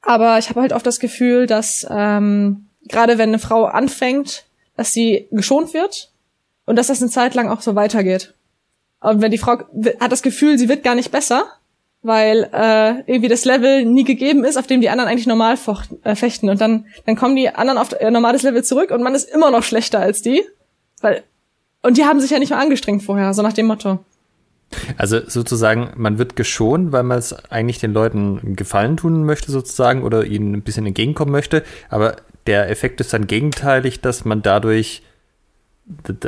aber ich habe halt oft das Gefühl, dass ähm, gerade wenn eine Frau anfängt, dass sie geschont wird und dass das eine Zeit lang auch so weitergeht. Und wenn die Frau hat das Gefühl, sie wird gar nicht besser, weil äh, irgendwie das Level nie gegeben ist, auf dem die anderen eigentlich normal äh, fechten. Und dann, dann kommen die anderen auf ihr normales Level zurück und man ist immer noch schlechter als die. Weil, und die haben sich ja nicht mehr angestrengt vorher, so nach dem Motto. Also sozusagen, man wird geschont, weil man es eigentlich den Leuten Gefallen tun möchte, sozusagen, oder ihnen ein bisschen entgegenkommen möchte. Aber der Effekt ist dann gegenteilig, dass man dadurch,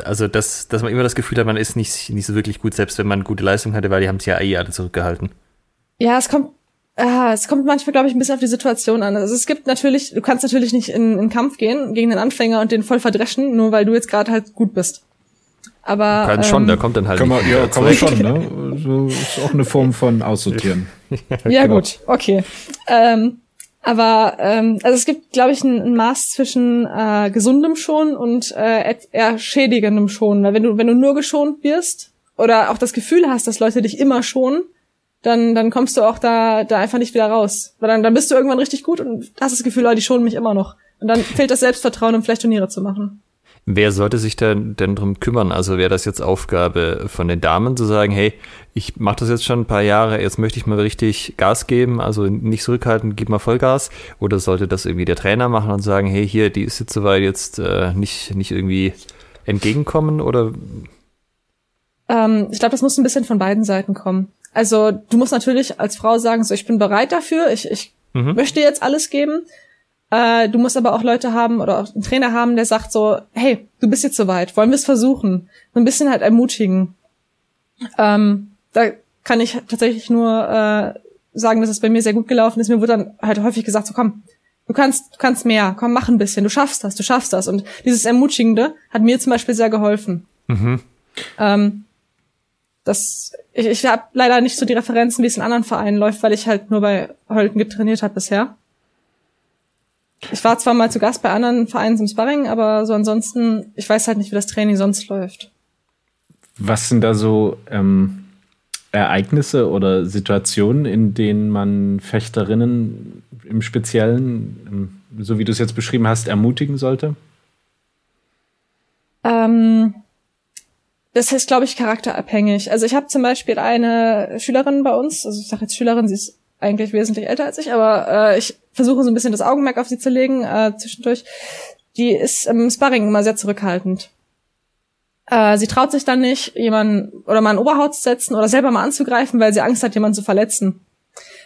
also dass, dass man immer das Gefühl hat, man ist nicht, nicht so wirklich gut, selbst wenn man gute Leistung hatte, weil die haben es ja eh alle zurückgehalten. Ja, es kommt, äh, es kommt manchmal, glaube ich, ein bisschen auf die Situation an. Also es gibt natürlich, du kannst natürlich nicht in, in Kampf gehen gegen den Anfänger und den voll verdreschen, nur weil du jetzt gerade halt gut bist. Aber kann ähm, schon, der kommt dann halt. Kann man, ja, kann man schon. Ne? So ist auch eine Form von aussortieren. (laughs) ja genau. gut, okay. Ähm, aber ähm, also es gibt, glaube ich, ein, ein, Maß zwischen äh, gesundem Schon und äh, eher schädigendem Schon. Weil wenn du wenn du nur geschont wirst oder auch das Gefühl hast, dass Leute dich immer schonen, dann, dann kommst du auch da, da einfach nicht wieder raus. Weil dann, dann bist du irgendwann richtig gut und hast das Gefühl, Leute, die schonen mich immer noch. Und dann fehlt das Selbstvertrauen, um vielleicht Turniere zu machen. Wer sollte sich denn, denn drum kümmern? Also wäre das jetzt Aufgabe von den Damen zu sagen, hey, ich mache das jetzt schon ein paar Jahre, jetzt möchte ich mal richtig Gas geben, also nicht zurückhalten, gib mal Vollgas. Oder sollte das irgendwie der Trainer machen und sagen, hey, hier, die ist jetzt soweit jetzt äh, nicht, nicht irgendwie entgegenkommen? Oder ähm, ich glaube, das muss ein bisschen von beiden Seiten kommen. Also du musst natürlich als Frau sagen, so ich bin bereit dafür, ich, ich mhm. möchte jetzt alles geben. Äh, du musst aber auch Leute haben oder auch einen Trainer haben, der sagt so, hey, du bist jetzt soweit, wollen wir es versuchen? So ein bisschen halt ermutigen. Ähm, da kann ich tatsächlich nur äh, sagen, dass es bei mir sehr gut gelaufen ist. Mir wurde dann halt häufig gesagt, so komm, du kannst, du kannst mehr, komm, mach ein bisschen, du schaffst das, du schaffst das. Und dieses Ermutigende hat mir zum Beispiel sehr geholfen. Mhm. Ähm, das, ich, ich habe leider nicht so die Referenzen, wie es in anderen Vereinen läuft, weil ich halt nur bei Holten getrainiert habe bisher. Ich war zwar mal zu Gast bei anderen Vereinen zum Sparring, aber so ansonsten, ich weiß halt nicht, wie das Training sonst läuft. Was sind da so ähm, Ereignisse oder Situationen, in denen man Fechterinnen im Speziellen, ähm, so wie du es jetzt beschrieben hast, ermutigen sollte? Ähm, das ist, glaube ich, charakterabhängig. Also ich habe zum Beispiel eine Schülerin bei uns, also ich sage jetzt Schülerin, sie ist eigentlich wesentlich älter als ich, aber äh, ich versuche so ein bisschen das Augenmerk auf sie zu legen äh, zwischendurch. Die ist im Sparring immer sehr zurückhaltend. Äh, sie traut sich dann nicht, jemanden oder mal ein Oberhaut zu setzen oder selber mal anzugreifen, weil sie Angst hat, jemanden zu verletzen.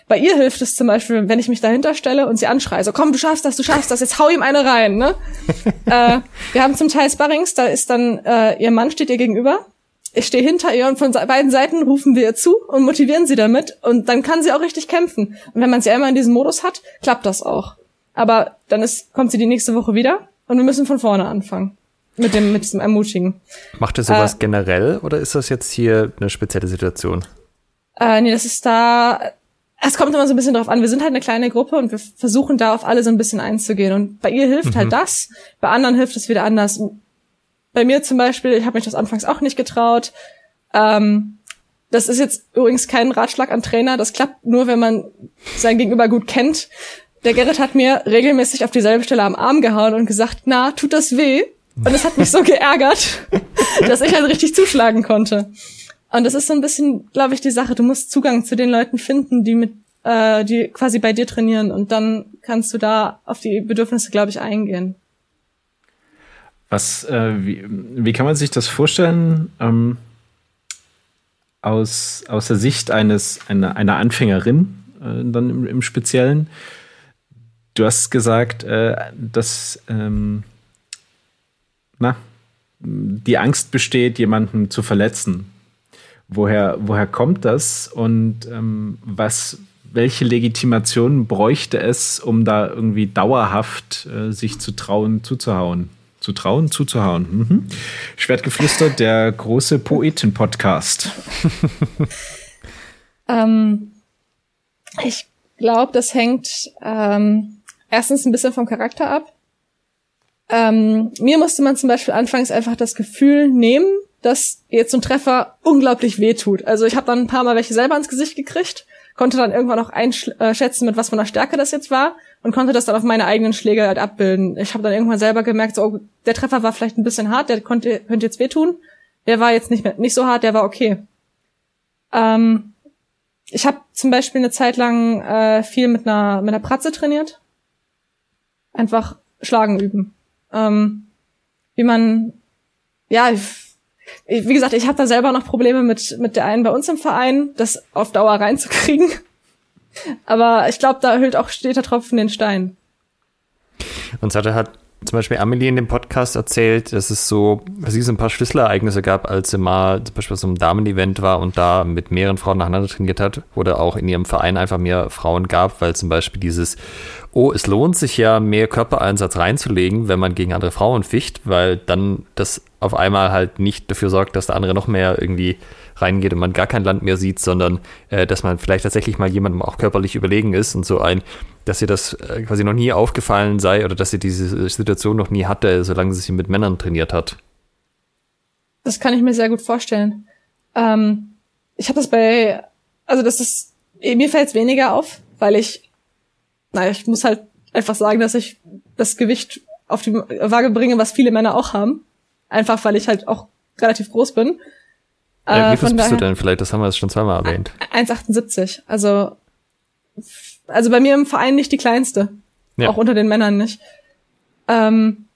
Bei ihr hilft es zum Beispiel, wenn ich mich dahinter stelle und sie anschreie, so komm, du schaffst das, du schaffst das, jetzt hau ihm eine rein. Ne? (laughs) äh, wir haben zum Teil Sparrings, da ist dann, äh, ihr Mann steht ihr gegenüber, ich stehe hinter ihr und von beiden Seiten rufen wir ihr zu und motivieren sie damit und dann kann sie auch richtig kämpfen. Und wenn man sie einmal in diesem Modus hat, klappt das auch. Aber dann ist, kommt sie die nächste Woche wieder und wir müssen von vorne anfangen. Mit dem, mit diesem Ermutigen. Macht ihr sowas äh, generell oder ist das jetzt hier eine spezielle Situation? Äh, nee, das ist da, es kommt immer so ein bisschen drauf an. Wir sind halt eine kleine Gruppe und wir versuchen da auf alle so ein bisschen einzugehen. Und bei ihr hilft halt mhm. halt das, bei anderen hilft es wieder anders. Bei mir zum Beispiel, ich habe mich das anfangs auch nicht getraut. Ähm, das ist jetzt übrigens kein Ratschlag an Trainer. Das klappt nur, wenn man sein Gegenüber gut kennt. Der Gerrit hat mir regelmäßig auf dieselbe Stelle am Arm gehauen und gesagt, na, tut das weh? Und es hat mich so (laughs) geärgert, dass ich halt richtig zuschlagen konnte. Und das ist so ein bisschen, glaube ich, die Sache. Du musst Zugang zu den Leuten finden, die mit, äh, die quasi bei dir trainieren und dann kannst du da auf die Bedürfnisse, glaube ich, eingehen. Was, äh, wie, wie kann man sich das vorstellen? Ähm, aus, aus der Sicht eines, einer, einer Anfängerin, äh, dann im, im Speziellen. Du hast gesagt, äh, dass ähm, na, die Angst besteht, jemanden zu verletzen. Woher, woher kommt das und ähm, was, welche Legitimation bräuchte es, um da irgendwie dauerhaft äh, sich zu trauen, zuzuhauen? Zu trauen, zuzuhauen. Mhm. Schwertgeflüster, der große Poeten-Podcast. (laughs) ähm, ich glaube, das hängt ähm, erstens ein bisschen vom Charakter ab. Ähm, mir musste man zum Beispiel anfangs einfach das Gefühl nehmen, dass jetzt so ein Treffer unglaublich weh tut. Also ich habe dann ein paar Mal welche selber ins Gesicht gekriegt, konnte dann irgendwann auch einschätzen, mit was von der Stärke das jetzt war und konnte das dann auf meine eigenen Schläge halt abbilden. Ich habe dann irgendwann selber gemerkt, so, oh, der Treffer war vielleicht ein bisschen hart, der konnte, könnte jetzt wehtun. Der war jetzt nicht mehr nicht so hart, der war okay. Ähm, ich habe zum Beispiel eine Zeit lang äh, viel mit einer mit einer Pratze trainiert. Einfach Schlagen üben. Ähm, wie man, ja, wie gesagt, ich habe da selber noch Probleme mit, mit der einen bei uns im Verein, das auf Dauer reinzukriegen. (laughs) Aber ich glaube, da hüllt auch steter Tropfen den Stein. Und hatte hat zum Beispiel Amelie in dem Podcast erzählt, dass es so, dass es ein paar Schlüsselereignisse gab, als sie mal zum Beispiel so einem Damen-Event war und da mit mehreren Frauen nacheinander trainiert hat, oder auch in ihrem Verein einfach mehr Frauen gab, weil zum Beispiel dieses, oh, es lohnt sich ja, mehr Körpereinsatz reinzulegen, wenn man gegen andere Frauen ficht, weil dann das auf einmal halt nicht dafür sorgt, dass der andere noch mehr irgendwie reingeht und man gar kein Land mehr sieht, sondern äh, dass man vielleicht tatsächlich mal jemandem auch körperlich überlegen ist und so ein, dass ihr das äh, quasi noch nie aufgefallen sei oder dass sie diese Situation noch nie hatte, solange sie sich mit Männern trainiert hat. Das kann ich mir sehr gut vorstellen. Ähm, ich habe das bei, also das ist, mir fällt es weniger auf, weil ich, naja, ich muss halt einfach sagen, dass ich das Gewicht auf die Waage bringe, was viele Männer auch haben. Einfach weil ich halt auch relativ groß bin. Äh, wie viel bist du denn vielleicht? Das haben wir jetzt schon zweimal erwähnt. 1,78. Also, also bei mir im Verein nicht die kleinste. Ja. Auch unter den Männern nicht. Ähm,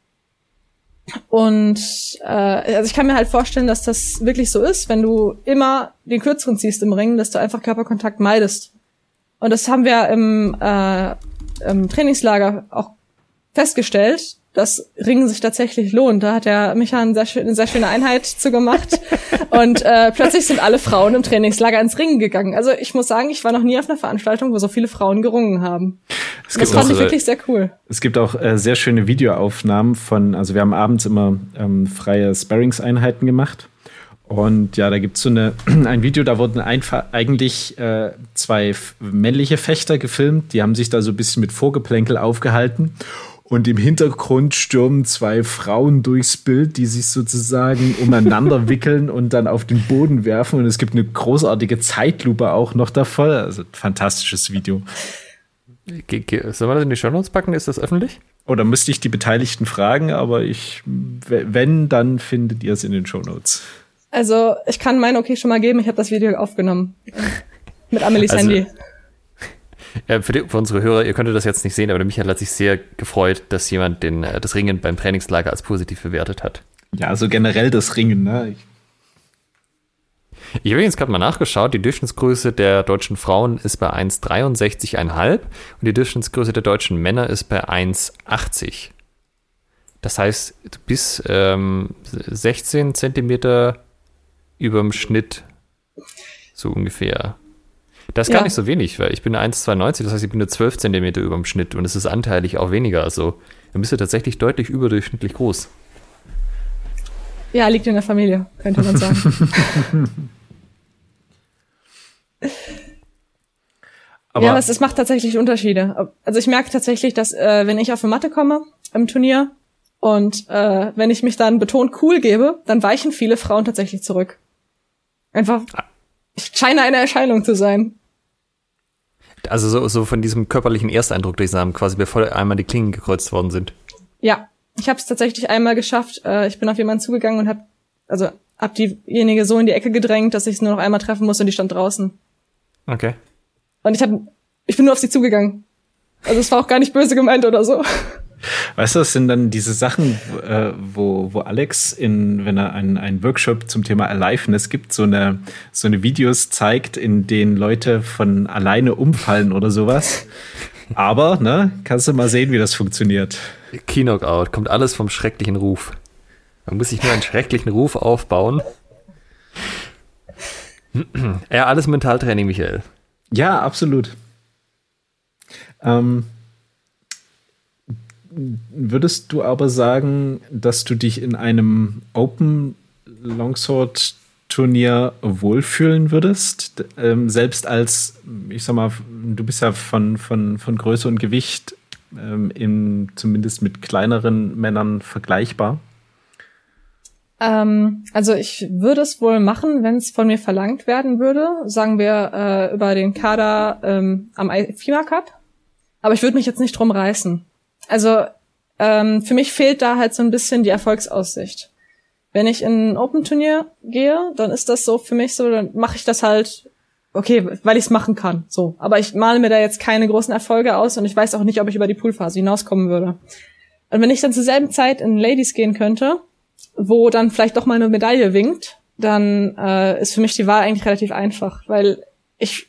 und äh, also ich kann mir halt vorstellen, dass das wirklich so ist, wenn du immer den kürzeren ziehst im Ring, dass du einfach Körperkontakt meidest. Und das haben wir im, äh, im Trainingslager auch festgestellt, dass Ringen sich tatsächlich lohnt. Da hat der Micha eine sehr, schön, eine sehr schöne Einheit zu gemacht. (laughs) und äh, plötzlich sind alle Frauen im Trainingslager ins Ringen gegangen. Also ich muss sagen, ich war noch nie auf einer Veranstaltung, wo so viele Frauen gerungen haben. das fand auch, ich wirklich sehr cool. Es gibt auch äh, sehr schöne Videoaufnahmen von, also wir haben abends immer ähm, freie Sparringseinheiten gemacht. Und ja, da gibt's so eine, (clears throat) ein Video, da wurden einfach eigentlich äh, zwei männliche Fechter gefilmt, die haben sich da so ein bisschen mit Vorgeplänkel aufgehalten und im Hintergrund stürmen zwei Frauen durchs Bild, die sich sozusagen umeinander (laughs) wickeln und dann auf den Boden werfen. Und es gibt eine großartige Zeitlupe auch noch davon. Also fantastisches Video. Sollen wir das in die Show Notes packen? Ist das öffentlich? Oder müsste ich die Beteiligten fragen, aber ich, wenn, dann findet ihr es in den Show Notes. Also, ich kann mein Okay schon mal geben, ich habe das Video aufgenommen. Mit Amelies also, Handy. Ja, für, die, für, unsere Hörer, ihr könntet das jetzt nicht sehen, aber der Michael hat sich sehr gefreut, dass jemand den, äh, das Ringen beim Trainingslager als positiv bewertet hat. Ja, also generell das Ringen, ne? Ich ich habe jetzt gerade mal nachgeschaut, die Durchschnittsgröße der deutschen Frauen ist bei 1,63,5 und die Durchschnittsgröße der deutschen Männer ist bei 1,80. Das heißt, bis ähm, 16 Zentimeter über dem Schnitt, so ungefähr. Das ist ja. gar nicht so wenig, weil ich bin 1,92, das heißt, ich bin nur 12 Zentimeter über dem Schnitt und es ist anteilig auch weniger. Also, dann bist du tatsächlich deutlich überdurchschnittlich groß. Ja, liegt in der Familie, könnte man sagen. (laughs) Aber ja, es, es macht tatsächlich Unterschiede. Also ich merke tatsächlich, dass äh, wenn ich auf eine Matte komme im Turnier und äh, wenn ich mich dann betont cool gebe, dann weichen viele Frauen tatsächlich zurück. Einfach, ah. ich scheine eine Erscheinung zu sein. Also so, so von diesem körperlichen Ersteindruck durch haben, quasi bevor einmal die Klingen gekreuzt worden sind. Ja, ich habe es tatsächlich einmal geschafft. Äh, ich bin auf jemanden zugegangen und habe, also hab diejenige so in die Ecke gedrängt, dass ich es nur noch einmal treffen muss und die stand draußen. Okay. Und ich hab, ich bin nur auf sie zugegangen. Also es war auch gar nicht böse gemeint oder so. Weißt du, das sind dann diese Sachen, äh, wo, wo Alex in, wenn er einen, einen Workshop zum Thema Aliveness gibt, so eine, so eine Videos zeigt, in denen Leute von alleine umfallen oder sowas. Aber, ne, kannst du mal sehen, wie das funktioniert. Knockout, kommt alles vom schrecklichen Ruf. Man muss sich nur einen schrecklichen Ruf aufbauen. ja, alles Mentaltraining, Michael. Ja, absolut. Ähm, würdest du aber sagen, dass du dich in einem Open Longsword Turnier wohlfühlen würdest, ähm, selbst als, ich sag mal, du bist ja von, von, von Größe und Gewicht ähm, in, zumindest mit kleineren Männern vergleichbar? Ähm, also ich würde es wohl machen, wenn es von mir verlangt werden würde, sagen wir äh, über den Kader ähm, am FIMA Cup. Aber ich würde mich jetzt nicht drum reißen. Also ähm, für mich fehlt da halt so ein bisschen die Erfolgsaussicht. Wenn ich in ein Open-Turnier gehe, dann ist das so für mich so, dann mache ich das halt, okay, weil ich es machen kann. So. Aber ich male mir da jetzt keine großen Erfolge aus und ich weiß auch nicht, ob ich über die Poolphase hinauskommen würde. Und wenn ich dann zur selben Zeit in Ladies gehen könnte, wo dann vielleicht doch mal eine Medaille winkt, dann äh, ist für mich die Wahl eigentlich relativ einfach, weil ich,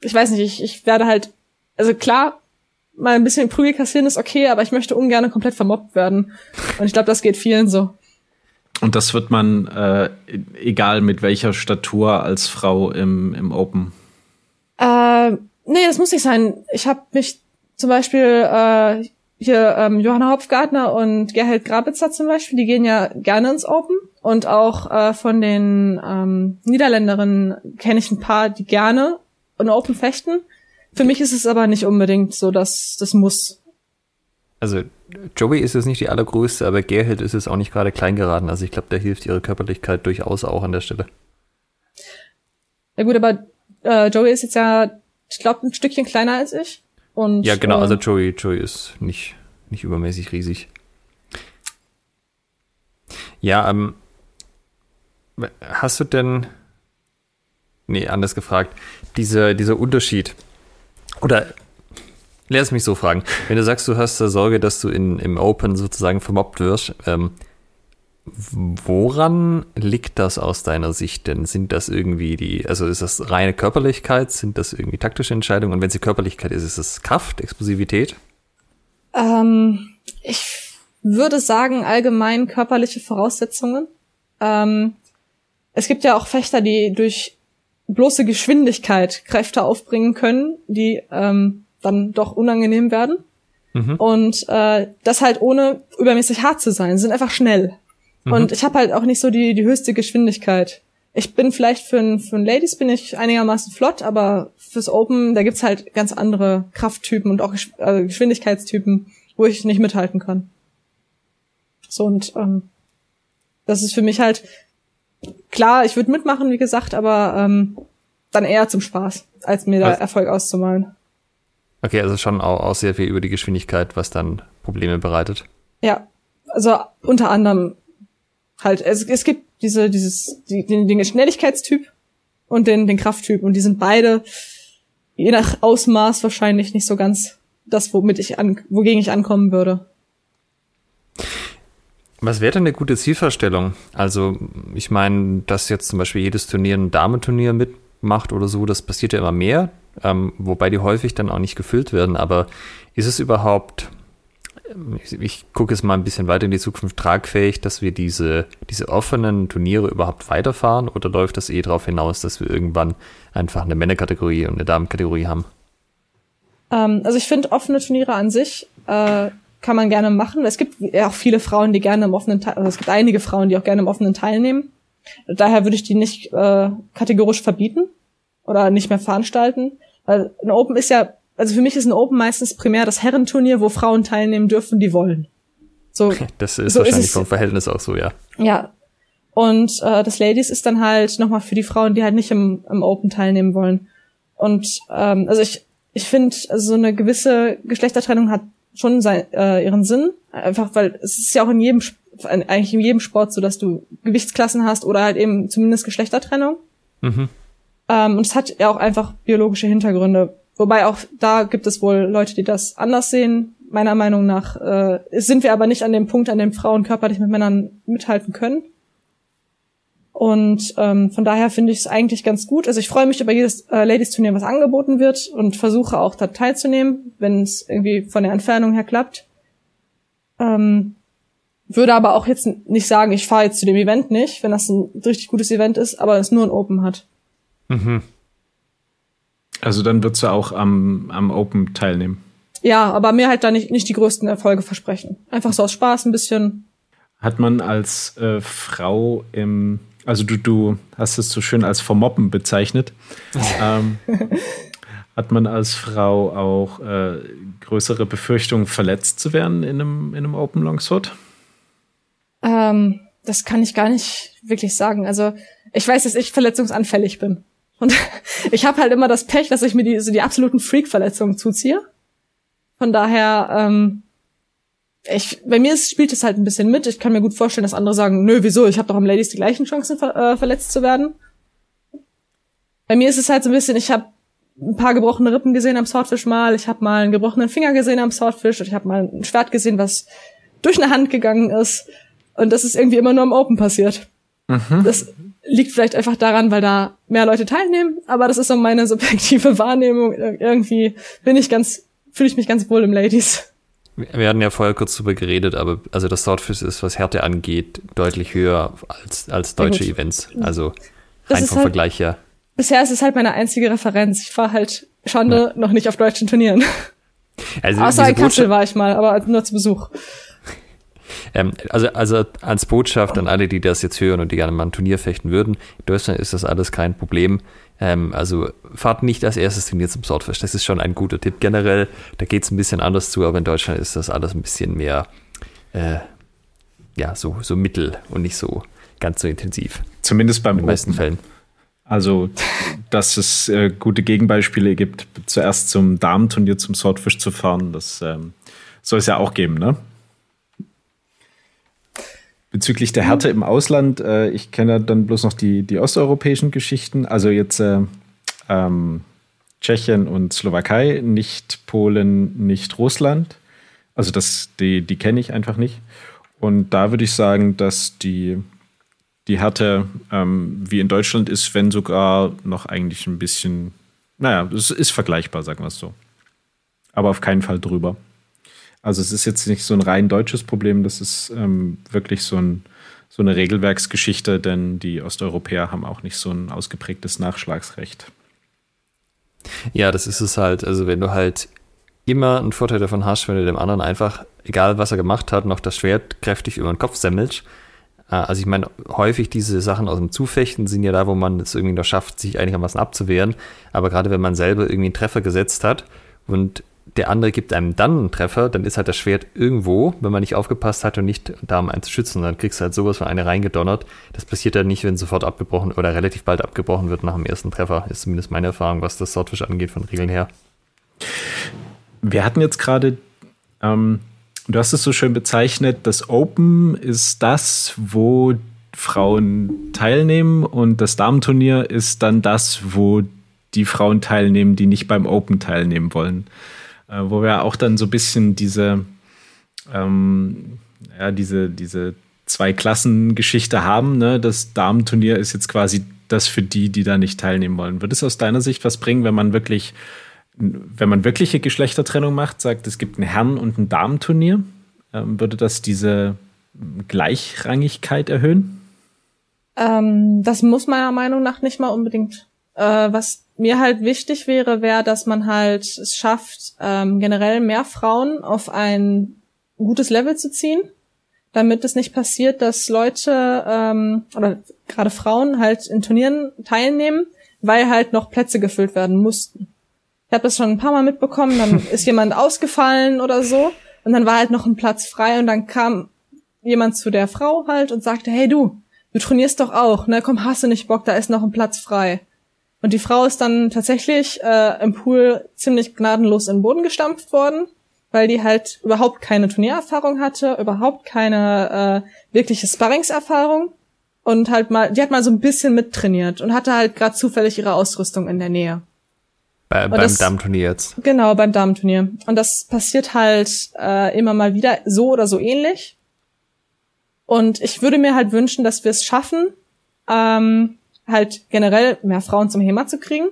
ich weiß nicht, ich, ich werde halt, also klar, mal ein bisschen Prügel kassieren ist okay, aber ich möchte ungern komplett vermobbt werden. Und ich glaube, das geht vielen so. Und das wird man, äh, egal mit welcher Statur als Frau im, im Open? Äh, nee, das muss nicht sein. Ich habe mich zum Beispiel äh, hier ähm, Johanna Hopfgartner und Gerhard Grabitzer zum Beispiel, die gehen ja gerne ins Open. Und auch äh, von den ähm, Niederländerinnen kenne ich ein paar, die gerne in Open fechten. Für mich ist es aber nicht unbedingt so, dass das muss. Also Joey ist jetzt nicht die allergrößte, aber Gerhild ist es auch nicht gerade klein geraten. Also ich glaube, da hilft ihre Körperlichkeit durchaus auch an der Stelle. Ja gut, aber äh, Joey ist jetzt ja, ich glaube, ein Stückchen kleiner als ich. Und, ja, genau, äh, also Joey, Joey ist nicht, nicht übermäßig riesig. Ja, ähm, hast du denn, nee, anders gefragt, diese, dieser Unterschied, oder Lass mich so fragen. Wenn du sagst, du hast Sorge, dass du in, im Open sozusagen vermobbt wirst, ähm, woran liegt das aus deiner Sicht denn? Sind das irgendwie die, also ist das reine Körperlichkeit? Sind das irgendwie taktische Entscheidungen? Und wenn sie Körperlichkeit ist, ist es Kraft, Explosivität? Ähm, ich würde sagen, allgemein körperliche Voraussetzungen. Ähm, es gibt ja auch Fechter, die durch bloße Geschwindigkeit Kräfte aufbringen können, die ähm, dann doch unangenehm werden. Mhm. Und äh, das halt ohne übermäßig hart zu sein. Sie sind einfach schnell. Mhm. Und ich habe halt auch nicht so die, die höchste Geschwindigkeit. Ich bin vielleicht für ein, für ein Ladies bin ich einigermaßen flott, aber fürs Open, da gibt's halt ganz andere Krafttypen und auch äh, Geschwindigkeitstypen, wo ich nicht mithalten kann. So und ähm, das ist für mich halt klar, ich würde mitmachen, wie gesagt, aber ähm, dann eher zum Spaß, als mir da also, Erfolg auszumalen. Okay, also schon auch, auch sehr viel über die Geschwindigkeit, was dann Probleme bereitet. Ja, also unter anderem halt, es, es gibt diese, dieses, die, den, den Schnelligkeitstyp und den, den Krafttyp und die sind beide je nach Ausmaß wahrscheinlich nicht so ganz das, womit ich an, wogegen ich ankommen würde. Was wäre denn eine gute Zielvorstellung? Also, ich meine, dass jetzt zum Beispiel jedes Turnier ein Damenturnier mitmacht oder so, das passiert ja immer mehr ähm, wobei die häufig dann auch nicht gefüllt werden. Aber ist es überhaupt, ich, ich gucke es mal ein bisschen weiter in die Zukunft, tragfähig, dass wir diese, diese offenen Turniere überhaupt weiterfahren oder läuft das eh darauf hinaus, dass wir irgendwann einfach eine Männerkategorie und eine Damenkategorie haben? Ähm, also ich finde offene Turniere an sich äh, kann man gerne machen. Es gibt ja auch viele Frauen, die gerne im offenen Teil, also es gibt einige Frauen, die auch gerne im offenen teilnehmen. Daher würde ich die nicht äh, kategorisch verbieten oder nicht mehr veranstalten. Weil ein Open ist ja, also für mich ist ein Open meistens primär das Herrenturnier, wo Frauen teilnehmen dürfen, die wollen. So, (laughs) das ist so wahrscheinlich ist vom Verhältnis auch so, ja. Ja. Und äh, das Ladies ist dann halt nochmal für die Frauen, die halt nicht im, im Open teilnehmen wollen. Und ähm, also ich, ich finde, also so eine gewisse Geschlechtertrennung hat schon sein, äh, ihren Sinn. Einfach weil es ist ja auch in jedem eigentlich in jedem Sport so, dass du Gewichtsklassen hast oder halt eben zumindest Geschlechtertrennung. Mhm. Ähm, und es hat ja auch einfach biologische Hintergründe. Wobei auch da gibt es wohl Leute, die das anders sehen. Meiner Meinung nach äh, sind wir aber nicht an dem Punkt, an dem Frauen körperlich mit Männern mithalten können. Und ähm, von daher finde ich es eigentlich ganz gut. Also ich freue mich über jedes äh, Ladies-Turnier, was angeboten wird und versuche auch da teilzunehmen, wenn es irgendwie von der Entfernung her klappt. Ähm, würde aber auch jetzt nicht sagen, ich fahre jetzt zu dem Event nicht, wenn das ein richtig gutes Event ist, aber es nur ein Open hat. Mhm. Also dann würdest du auch am, am Open teilnehmen. Ja, aber mir halt da nicht, nicht die größten Erfolge versprechen. Einfach so aus Spaß ein bisschen. Hat man als äh, Frau im also du, du hast es so schön als Vermoppen bezeichnet. (laughs) ähm, hat man als Frau auch äh, größere Befürchtungen, verletzt zu werden in einem, in einem Open Longsword? Ähm, das kann ich gar nicht wirklich sagen. Also ich weiß, dass ich verletzungsanfällig bin. Und (laughs) ich habe halt immer das Pech, dass ich mir die, so die absoluten Freak-Verletzungen zuziehe. Von daher ähm, ich, bei mir ist, spielt es halt ein bisschen mit. Ich kann mir gut vorstellen, dass andere sagen, nö, wieso? Ich habe doch am Ladies die gleichen Chancen, ver äh, verletzt zu werden. Bei mir ist es halt so ein bisschen, ich habe ein paar gebrochene Rippen gesehen am Swordfish mal, ich habe mal einen gebrochenen Finger gesehen am Swordfish und ich habe mal ein Schwert gesehen, was durch eine Hand gegangen ist. Und das ist irgendwie immer nur im Open passiert. Mhm. Das liegt vielleicht einfach daran, weil da mehr Leute teilnehmen, aber das ist so meine subjektive (laughs) Wahrnehmung. Irgendwie bin ich ganz, fühle ich mich ganz wohl im Ladies. Wir hatten ja vorher kurz drüber geredet, aber also das Swordfish ist, was Härte angeht, deutlich höher als, als deutsche Events. Also rein vom halt, Vergleich her. Bisher ist es halt meine einzige Referenz. Ich fahre halt Schande ja. noch nicht auf deutschen Turnieren. Also Außer in Kassel war ich mal, aber nur zu Besuch. Ähm, also, also als Botschaft an alle, die das jetzt hören und die gerne mal ein Turnier fechten würden, in Deutschland ist das alles kein Problem. Ähm, also fahrt nicht als erstes Turnier zum Swordfish. Das ist schon ein guter Tipp generell. Da geht es ein bisschen anders zu, aber in Deutschland ist das alles ein bisschen mehr, äh, ja, so, so mittel und nicht so ganz so intensiv. Zumindest beim in den meisten Fällen. Also, dass es äh, gute Gegenbeispiele gibt, zuerst zum Damenturnier zum Swordfish zu fahren, das ähm, soll es ja auch geben, ne? Bezüglich der Härte im Ausland, äh, ich kenne dann bloß noch die, die osteuropäischen Geschichten, also jetzt äh, ähm, Tschechien und Slowakei, nicht Polen, nicht Russland. Also das, die, die kenne ich einfach nicht. Und da würde ich sagen, dass die, die Härte ähm, wie in Deutschland ist, wenn sogar noch eigentlich ein bisschen, naja, es ist vergleichbar, sagen wir es so. Aber auf keinen Fall drüber. Also es ist jetzt nicht so ein rein deutsches Problem, das ist ähm, wirklich so, ein, so eine Regelwerksgeschichte, denn die Osteuropäer haben auch nicht so ein ausgeprägtes Nachschlagsrecht. Ja, das ist es halt. Also wenn du halt immer einen Vorteil davon hast, wenn du dem anderen einfach, egal was er gemacht hat, noch das Schwert kräftig über den Kopf semmelst. Äh, also ich meine, häufig diese Sachen aus dem Zufechten sind ja da, wo man es irgendwie noch schafft, sich einigermaßen abzuwehren. Aber gerade wenn man selber irgendwie einen Treffer gesetzt hat und der andere gibt einem dann einen Treffer, dann ist halt das Schwert irgendwo, wenn man nicht aufgepasst hat und nicht da, um einen zu schützen. Dann kriegst du halt sowas von eine reingedonnert. Das passiert dann nicht, wenn sofort abgebrochen oder relativ bald abgebrochen wird nach dem ersten Treffer. Ist zumindest meine Erfahrung, was das Swordfish angeht, von Regeln her. Wir hatten jetzt gerade, ähm, du hast es so schön bezeichnet, das Open ist das, wo Frauen teilnehmen und das Damenturnier ist dann das, wo die Frauen teilnehmen, die nicht beim Open teilnehmen wollen äh, wo wir auch dann so ein bisschen diese, ähm, ja, diese, diese Zwei-Klassen-Geschichte haben. Ne? Das Damenturnier ist jetzt quasi das für die, die da nicht teilnehmen wollen. Wird es aus deiner Sicht was bringen, wenn man wirklich, wenn man wirkliche Geschlechtertrennung macht, sagt, es gibt ein Herren- und ein Damenturnier? Ähm, würde das diese Gleichrangigkeit erhöhen? Ähm, das muss meiner Meinung nach nicht mal unbedingt. Äh, was mir halt wichtig wäre, wäre, dass man halt es schafft, ähm, generell mehr Frauen auf ein gutes Level zu ziehen, damit es nicht passiert, dass Leute ähm, oder gerade Frauen halt in Turnieren teilnehmen, weil halt noch Plätze gefüllt werden mussten. Ich habe das schon ein paar Mal mitbekommen, dann (laughs) ist jemand ausgefallen oder so und dann war halt noch ein Platz frei und dann kam jemand zu der Frau halt und sagte, hey du, du trainierst doch auch, ne, komm, hast du nicht Bock, da ist noch ein Platz frei. Und die Frau ist dann tatsächlich äh, im Pool ziemlich gnadenlos in den Boden gestampft worden. weil die halt überhaupt keine Turniererfahrung hatte, überhaupt keine äh, wirkliche Sparringserfahrung und halt mal, die hat mal so ein bisschen mittrainiert und hatte halt gerade zufällig ihre Ausrüstung in der Nähe. Bei, beim das, Damenturnier jetzt. Genau, beim Damenturnier. Und das passiert halt äh, immer mal wieder so oder so ähnlich. Und ich würde mir halt wünschen, dass wir es schaffen, ähm, halt generell mehr Frauen zum HEMA zu kriegen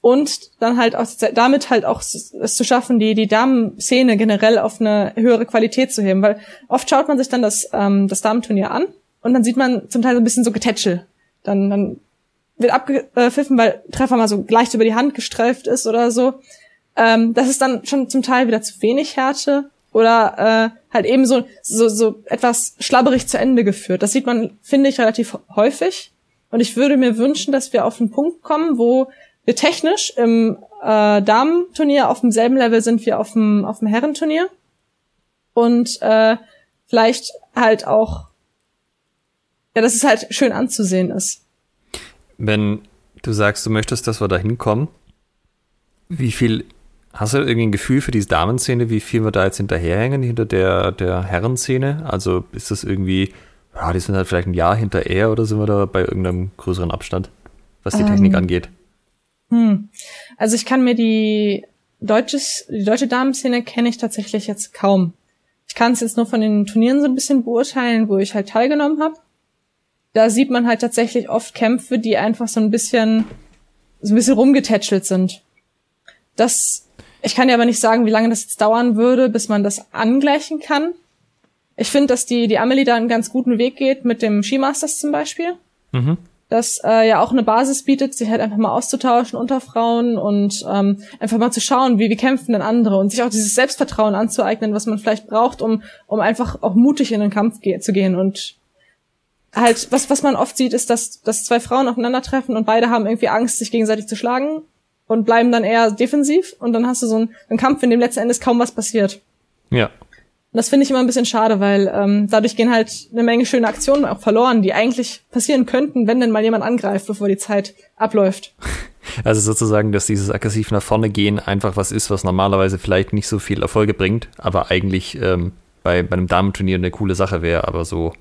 und dann halt auch damit halt auch es zu schaffen, die die Damenszene generell auf eine höhere Qualität zu heben, weil oft schaut man sich dann das ähm, das Damenturnier an und dann sieht man zum Teil so ein bisschen so Getätschel. Dann dann wird abgepfiffen, weil Treffer mal so leicht über die Hand gestreift ist oder so. Ähm, das ist dann schon zum Teil wieder zu wenig Härte oder äh, halt eben so, so, so etwas schlabberig zu Ende geführt. Das sieht man, finde ich, relativ häufig. Und ich würde mir wünschen, dass wir auf einen Punkt kommen, wo wir technisch im äh, Damenturnier auf demselben Level sind wie auf dem, auf dem Herrenturnier. Und äh, vielleicht halt auch, ja, dass es halt schön anzusehen ist. Wenn du sagst, du möchtest, dass wir da hinkommen, wie viel Hast du irgendwie ein Gefühl für diese Damenszene, wie viel wir da jetzt hinterherhängen, hinter der, der Herrenszene? Also ist das irgendwie, ja, die sind halt vielleicht ein Jahr hinterher oder sind wir da bei irgendeinem größeren Abstand, was die ähm, Technik angeht? Hm. Also ich kann mir die deutsches, die deutsche Damenszene kenne ich tatsächlich jetzt kaum. Ich kann es jetzt nur von den Turnieren so ein bisschen beurteilen, wo ich halt teilgenommen habe. Da sieht man halt tatsächlich oft Kämpfe, die einfach so ein bisschen so ein bisschen rumgetätschelt sind. Das ich kann dir aber nicht sagen, wie lange das jetzt dauern würde, bis man das angleichen kann. Ich finde, dass die, die Amelie da einen ganz guten Weg geht mit dem Skimasters zum Beispiel. Mhm. Das äh, ja auch eine Basis bietet, sich halt einfach mal auszutauschen unter Frauen und ähm, einfach mal zu schauen, wie, wie kämpfen denn andere und sich auch dieses Selbstvertrauen anzueignen, was man vielleicht braucht, um, um einfach auch mutig in den Kampf ge zu gehen und halt, was, was man oft sieht, ist, dass, dass zwei Frauen aufeinandertreffen und beide haben irgendwie Angst, sich gegenseitig zu schlagen und bleiben dann eher defensiv und dann hast du so einen, einen Kampf, in dem letzten Endes kaum was passiert. Ja. Und das finde ich immer ein bisschen schade, weil ähm, dadurch gehen halt eine Menge schöne Aktionen auch verloren, die eigentlich passieren könnten, wenn denn mal jemand angreift, bevor die Zeit abläuft. (laughs) Also sozusagen, dass dieses aggressiv nach vorne gehen einfach was ist, was normalerweise vielleicht nicht so viel Erfolge bringt, aber eigentlich ähm, bei, bei einem Damenturnier eine coole Sache wäre, aber so,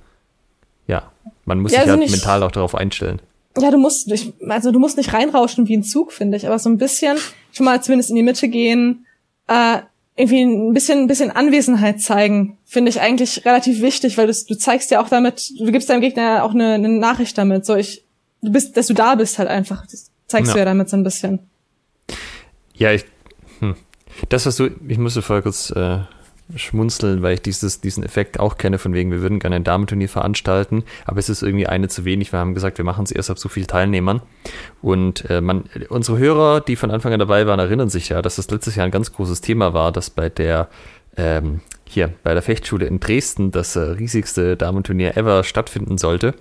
ja, man muss ja, sich also halt mental auch darauf einstellen ja, du musst nicht, also du musst nicht reinrauschen wie ein Zug, finde ich, aber so ein bisschen schon mal zumindest in die Mitte gehen, äh, irgendwie ein bisschen, ein bisschen Anwesenheit zeigen, finde ich eigentlich relativ wichtig, weil du, du zeigst ja auch damit, du gibst deinem Gegner ja auch eine, eine Nachricht damit, so ich, du bist, dass du da bist halt einfach, das zeigst ja. du ja damit so ein bisschen. Ja, ich, hm. das, was du, ich musste vorher kurz äh, schmunzeln, weil ich dieses, diesen Effekt auch kenne, von wegen, wir würden gerne ein Damenturnier veranstalten, aber es ist irgendwie eine zu wenig. Wir haben gesagt, wir machen es erst ab so viel Teilnehmern. Und äh, man, unsere Hörer, die von Anfang an dabei waren, erinnern sich ja, dass das letztes Jahr ein ganz großes Thema war, dass bei der ähm, hier bei der Fechtschule in Dresden das äh, riesigste Damenturnier ever stattfinden sollte.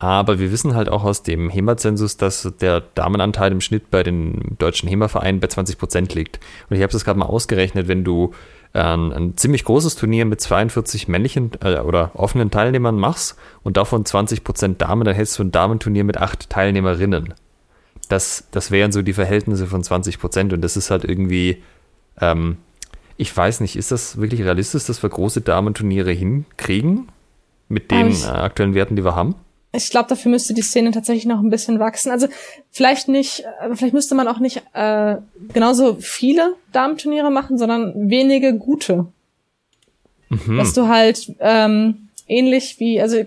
Aber wir wissen halt auch aus dem HEMA-Zensus, dass der Damenanteil im Schnitt bei den deutschen HEMA-Vereinen bei 20 Prozent liegt. Und ich habe das gerade mal ausgerechnet, wenn du ein, ein ziemlich großes Turnier mit 42 männlichen äh, oder offenen Teilnehmern machst und davon 20% Damen, dann hättest du ein Damenturnier mit acht Teilnehmerinnen. Das, das wären so die Verhältnisse von 20% und das ist halt irgendwie, ähm, ich weiß nicht, ist das wirklich realistisch, dass wir große Damenturniere hinkriegen mit den äh, aktuellen Werten, die wir haben? Ich glaube, dafür müsste die Szene tatsächlich noch ein bisschen wachsen. Also vielleicht nicht, aber vielleicht müsste man auch nicht äh, genauso viele Damenturniere machen, sondern wenige gute. Mhm. Dass du halt ähm, ähnlich wie, also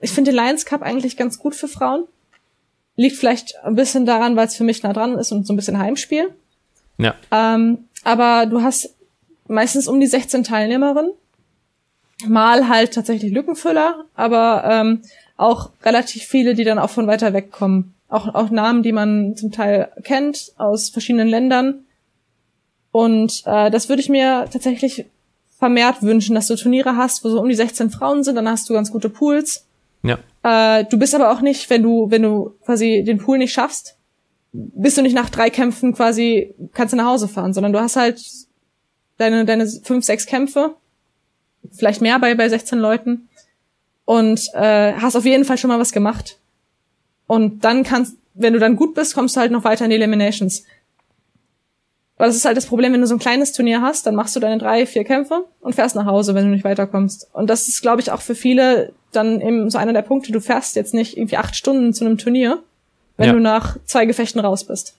ich finde den Lions Cup eigentlich ganz gut für Frauen. Liegt vielleicht ein bisschen daran, weil es für mich nah dran ist und so ein bisschen Heimspiel. Ja. Ähm, aber du hast meistens um die 16 Teilnehmerinnen. Mal halt tatsächlich Lückenfüller, aber ähm, auch relativ viele, die dann auch von weiter weg kommen. Auch, auch Namen, die man zum Teil kennt aus verschiedenen Ländern. Und äh, das würde ich mir tatsächlich vermehrt wünschen, dass du Turniere hast, wo so um die 16 Frauen sind, dann hast du ganz gute Pools. Ja. Äh, du bist aber auch nicht, wenn du, wenn du quasi den Pool nicht schaffst, bist du nicht nach drei Kämpfen quasi, kannst du nach Hause fahren, sondern du hast halt deine, deine fünf, sechs Kämpfe, vielleicht mehr bei, bei 16 Leuten und äh, hast auf jeden Fall schon mal was gemacht. Und dann kannst, wenn du dann gut bist, kommst du halt noch weiter in die Eliminations. Aber das ist halt das Problem, wenn du so ein kleines Turnier hast, dann machst du deine drei, vier Kämpfe und fährst nach Hause, wenn du nicht weiterkommst. Und das ist, glaube ich, auch für viele dann eben so einer der Punkte, du fährst jetzt nicht irgendwie acht Stunden zu einem Turnier, wenn ja. du nach zwei Gefechten raus bist.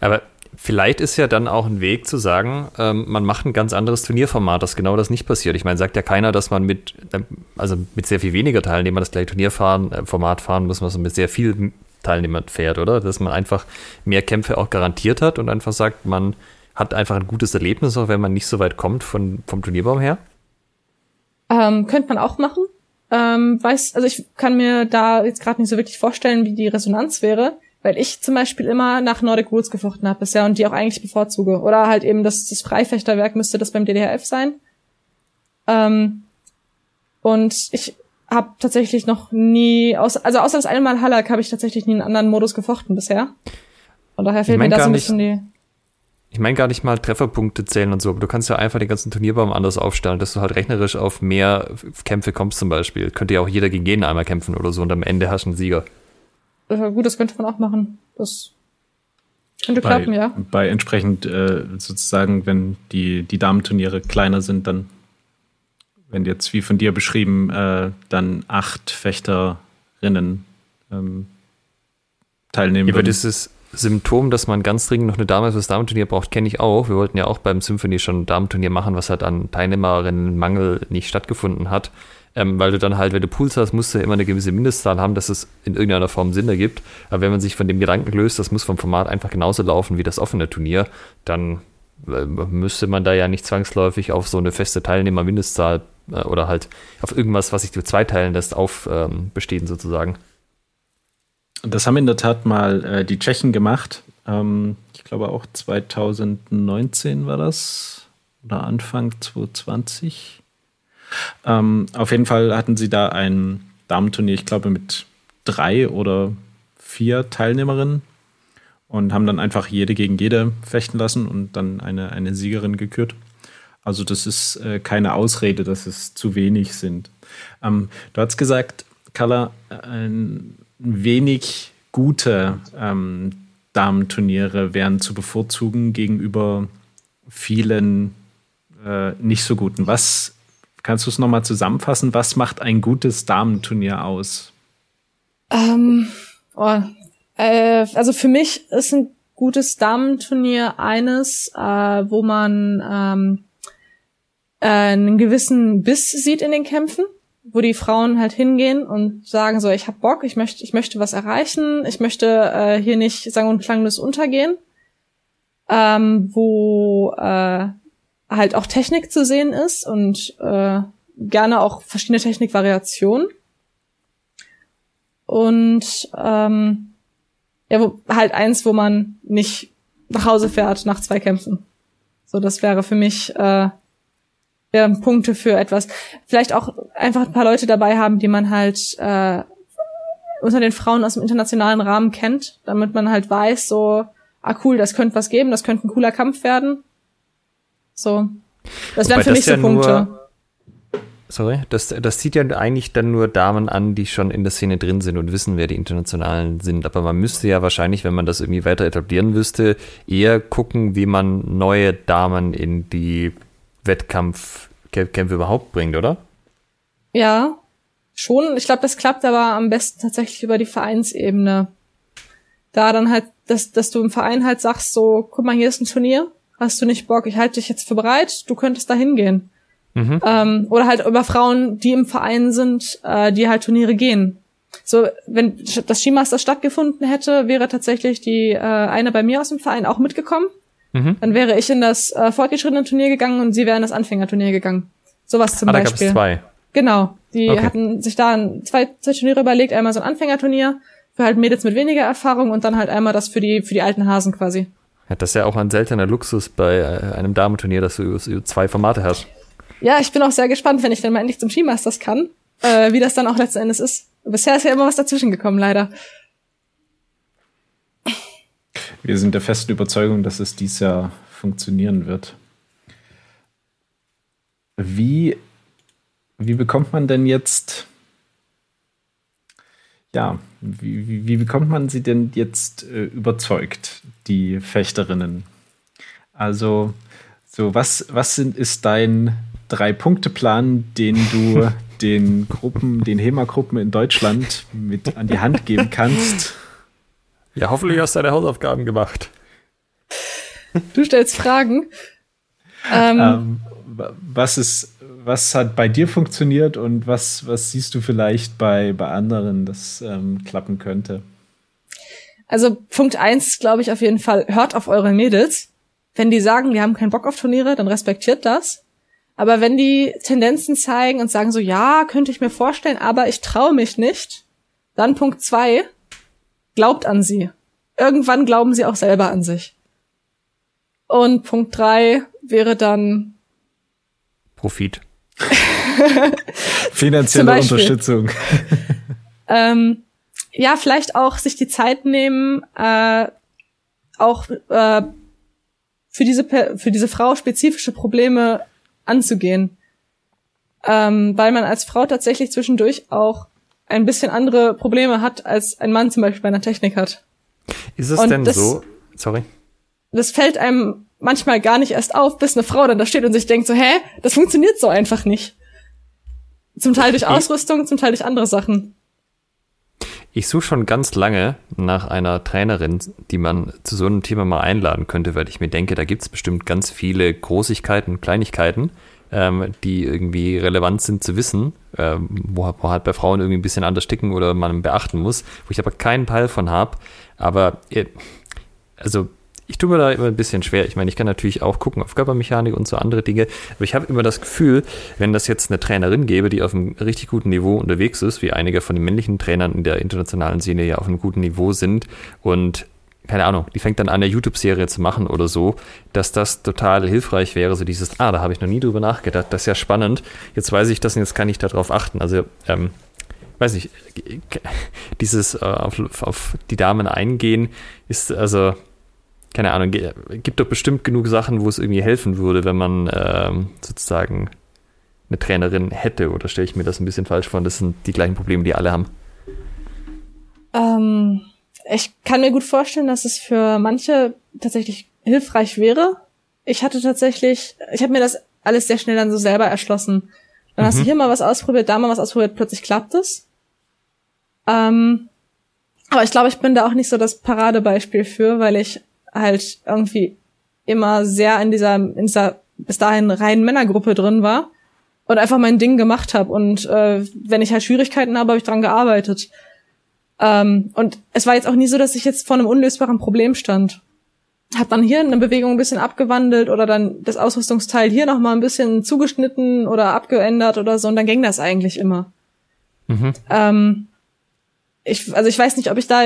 Aber vielleicht ist ja dann auch ein Weg zu sagen, ähm, man macht ein ganz anderes Turnierformat, dass genau das nicht passiert. Ich meine, sagt ja keiner, dass man mit, ähm, also mit sehr viel weniger Teilnehmern das gleiche Turnierformat fahren muss, was man mit sehr viel Teilnehmern fährt, oder? Dass man einfach mehr Kämpfe auch garantiert hat und einfach sagt, man hat einfach ein gutes Erlebnis, auch wenn man nicht so weit kommt von, vom Turnierbaum her? Ähm, könnte man auch machen. Ähm, weiß, also ich kann mir da jetzt gerade nicht so wirklich vorstellen, wie die Resonanz wäre, weil ich zum Beispiel immer nach Nordic Rules gefochten habe bisher und die auch eigentlich bevorzuge. Oder halt eben das, das Freifechterwerk müsste das beim DDHF sein. Ähm, und ich habe tatsächlich noch nie, außer, also außer das eine Mal Halak habe ich tatsächlich nie einen anderen Modus gefochten bisher. Und daher fehlt ich mein mir da so ein bisschen die. Ich meine gar nicht mal Trefferpunkte zählen und so, aber du kannst ja einfach den ganzen Turnierbaum anders aufstellen, dass du halt rechnerisch auf mehr Kämpfe kommst zum Beispiel. Könnte ja auch jeder gegen jeden einmal kämpfen oder so und am Ende hast du einen Sieger. Äh, gut, das könnte man auch machen. Das könnte bei, klappen, ja. Bei entsprechend äh, sozusagen, wenn die, die Damenturniere kleiner sind, dann wenn jetzt wie von dir beschrieben, äh, dann acht Fechterinnen ähm, teilnehmen. Ja, aber dieses Symptom, dass man ganz dringend noch eine Dame fürs Damenturnier braucht, kenne ich auch. Wir wollten ja auch beim Symphony schon ein Damenturnier machen, was halt an Teilnehmerinnenmangel nicht stattgefunden hat. Ähm, weil du dann halt, wenn du Pools hast, musst du immer eine gewisse Mindestzahl haben, dass es in irgendeiner Form Sinn ergibt. Aber wenn man sich von dem Gedanken löst, das muss vom Format einfach genauso laufen wie das offene Turnier, dann äh, müsste man da ja nicht zwangsläufig auf so eine feste Teilnehmermindestzahl äh, oder halt auf irgendwas, was sich zu zweiteilen lässt, aufbestehen ähm, sozusagen. Das haben in der Tat mal äh, die Tschechen gemacht. Ähm, ich glaube auch 2019 war das oder Anfang 2020. Ähm, auf jeden Fall hatten sie da ein Damenturnier, ich glaube mit drei oder vier Teilnehmerinnen und haben dann einfach jede gegen jede fechten lassen und dann eine, eine Siegerin gekürt. Also das ist äh, keine Ausrede, dass es zu wenig sind. Ähm, du hast gesagt, Carla, ein wenig gute ähm, Damenturniere wären zu bevorzugen gegenüber vielen äh, nicht so guten. Was kannst du es nochmal zusammenfassen? Was macht ein gutes Damenturnier aus? Ähm, oh, äh, also für mich ist ein gutes Damenturnier eines, äh, wo man ähm, äh, einen gewissen Biss sieht in den Kämpfen, wo die Frauen halt hingehen und sagen so, ich hab Bock, ich möchte, ich möchte was erreichen, ich möchte äh, hier nicht sang- und klanglos untergehen, ähm, wo äh, halt auch Technik zu sehen ist und äh, gerne auch verschiedene Technikvariationen. Und ähm, ja, wo, halt eins, wo man nicht nach Hause fährt nach zwei Kämpfen. So, das wäre für mich äh, ja, Punkte für etwas. Vielleicht auch einfach ein paar Leute dabei haben, die man halt äh, unter den Frauen aus dem internationalen Rahmen kennt, damit man halt weiß, so, ah cool, das könnte was geben, das könnte ein cooler Kampf werden. So. Das wären für mich so ja Punkte. Nur, sorry, das, das zieht ja eigentlich dann nur Damen an, die schon in der Szene drin sind und wissen, wer die Internationalen sind. Aber man müsste ja wahrscheinlich, wenn man das irgendwie weiter etablieren wüsste, eher gucken, wie man neue Damen in die Wettkampfkämpfe überhaupt bringt, oder? Ja, schon. Ich glaube, das klappt aber am besten tatsächlich über die Vereinsebene. Da dann halt, dass, dass du im Verein halt sagst, so, guck mal, hier ist ein Turnier, hast du nicht Bock, ich halte dich jetzt für bereit, du könntest da hingehen. Mhm. Ähm, oder halt über Frauen, die im Verein sind, äh, die halt Turniere gehen. So, wenn das Skimaster stattgefunden hätte, wäre tatsächlich die äh, eine bei mir aus dem Verein auch mitgekommen. Mhm. Dann wäre ich in das äh, fortgeschrittene Turnier gegangen und sie wäre in das Anfängerturnier gegangen. Sowas zum ah, Beispiel. Da gab es zwei. Genau. Die okay. hatten sich da zwei, zwei Turniere überlegt, einmal so ein Anfängerturnier für halt Mädels mit weniger Erfahrung und dann halt einmal das für die, für die alten Hasen quasi. Das ist ja auch ein seltener Luxus bei äh, einem Damenturnier, dass du zwei Formate hast. Ja, ich bin auch sehr gespannt, wenn ich dann mal endlich zum Skimasters kann, äh, wie das dann auch letzten Endes ist. Bisher ist ja immer was dazwischen gekommen, leider. Wir sind der festen Überzeugung, dass es dies Jahr funktionieren wird. Wie, wie bekommt man denn jetzt, ja, wie, wie, wie bekommt man sie denn jetzt äh, überzeugt, die Fechterinnen? Also, so was, was sind, ist dein Drei-Punkte-Plan, den du (laughs) den Gruppen, den HEMA-Gruppen in Deutschland mit an die Hand geben kannst? Ja, hoffentlich hast du deine Hausaufgaben gemacht. Du stellst Fragen. Ähm, ähm, was ist, was hat bei dir funktioniert und was, was siehst du vielleicht bei, bei anderen, das ähm, klappen könnte? Also Punkt eins, glaube ich auf jeden Fall, hört auf eure Mädels. Wenn die sagen, wir haben keinen Bock auf Turniere, dann respektiert das. Aber wenn die Tendenzen zeigen und sagen so, ja, könnte ich mir vorstellen, aber ich traue mich nicht, dann Punkt zwei, glaubt an sie. Irgendwann glauben sie auch selber an sich. Und Punkt drei wäre dann Profit. (laughs) Finanzielle Unterstützung. (laughs) ähm, ja, vielleicht auch sich die Zeit nehmen, äh, auch äh, für diese für diese Frau spezifische Probleme anzugehen, ähm, weil man als Frau tatsächlich zwischendurch auch ein bisschen andere Probleme hat, als ein Mann zum Beispiel bei einer Technik hat. Ist es und denn das, so? Sorry. Das fällt einem manchmal gar nicht erst auf, bis eine Frau dann da steht und sich denkt so, hä, das funktioniert so einfach nicht. Zum Teil durch Ausrüstung, zum Teil durch andere Sachen. Ich suche schon ganz lange nach einer Trainerin, die man zu so einem Thema mal einladen könnte, weil ich mir denke, da gibt es bestimmt ganz viele Großigkeiten, Kleinigkeiten, ähm, die irgendwie relevant sind zu wissen, ähm, wo, wo halt bei Frauen irgendwie ein bisschen anders sticken oder man beachten muss, wo ich aber keinen Peil von habe. Aber äh, also ich tue mir da immer ein bisschen schwer. Ich meine, ich kann natürlich auch gucken auf Körpermechanik und so andere Dinge, aber ich habe immer das Gefühl, wenn das jetzt eine Trainerin gäbe, die auf einem richtig guten Niveau unterwegs ist, wie einige von den männlichen Trainern in der internationalen Szene ja auf einem guten Niveau sind und keine Ahnung, die fängt dann an, eine YouTube-Serie zu machen oder so, dass das total hilfreich wäre, so dieses, ah, da habe ich noch nie drüber nachgedacht, das ist ja spannend, jetzt weiß ich das und jetzt kann ich darauf achten. Also, ähm, weiß nicht, dieses äh, auf, auf die Damen eingehen ist, also, keine Ahnung, gibt doch bestimmt genug Sachen, wo es irgendwie helfen würde, wenn man ähm, sozusagen eine Trainerin hätte. Oder stelle ich mir das ein bisschen falsch vor? Das sind die gleichen Probleme, die alle haben. Ähm, ich kann mir gut vorstellen, dass es für manche tatsächlich hilfreich wäre. Ich hatte tatsächlich, ich habe mir das alles sehr schnell dann so selber erschlossen. Dann mhm. hast du mhm. hier mal was ausprobiert, da mal was ausprobiert, plötzlich klappt es. Ähm, aber ich glaube, ich bin da auch nicht so das Paradebeispiel für, weil ich halt irgendwie immer sehr in dieser, in dieser bis dahin reinen Männergruppe drin war und einfach mein Ding gemacht habe. Und äh, wenn ich halt Schwierigkeiten habe, habe ich dran gearbeitet. Ähm, und es war jetzt auch nie so, dass ich jetzt vor einem unlösbaren Problem stand. Hab dann hier eine Bewegung ein bisschen abgewandelt oder dann das Ausrüstungsteil hier nochmal ein bisschen zugeschnitten oder abgeändert oder so und dann ging das eigentlich immer. Mhm. Ähm, ich, also ich weiß nicht, ob ich da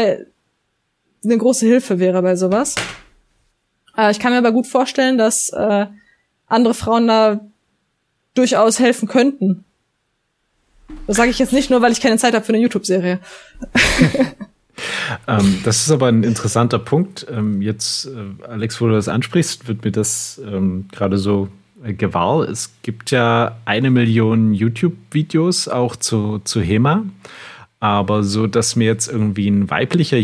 eine große Hilfe wäre bei sowas. Äh, ich kann mir aber gut vorstellen, dass äh, andere Frauen da durchaus helfen könnten. Das sage ich jetzt nicht nur, weil ich keine Zeit habe für eine YouTube-Serie. (laughs) ähm, das ist aber ein interessanter Punkt. Ähm, jetzt, äh, Alex, wo du das ansprichst, wird mir das ähm, gerade so äh, gewahr. Es gibt ja eine Million YouTube-Videos auch zu, zu HEMA. Aber so, dass mir jetzt irgendwie ein weiblicher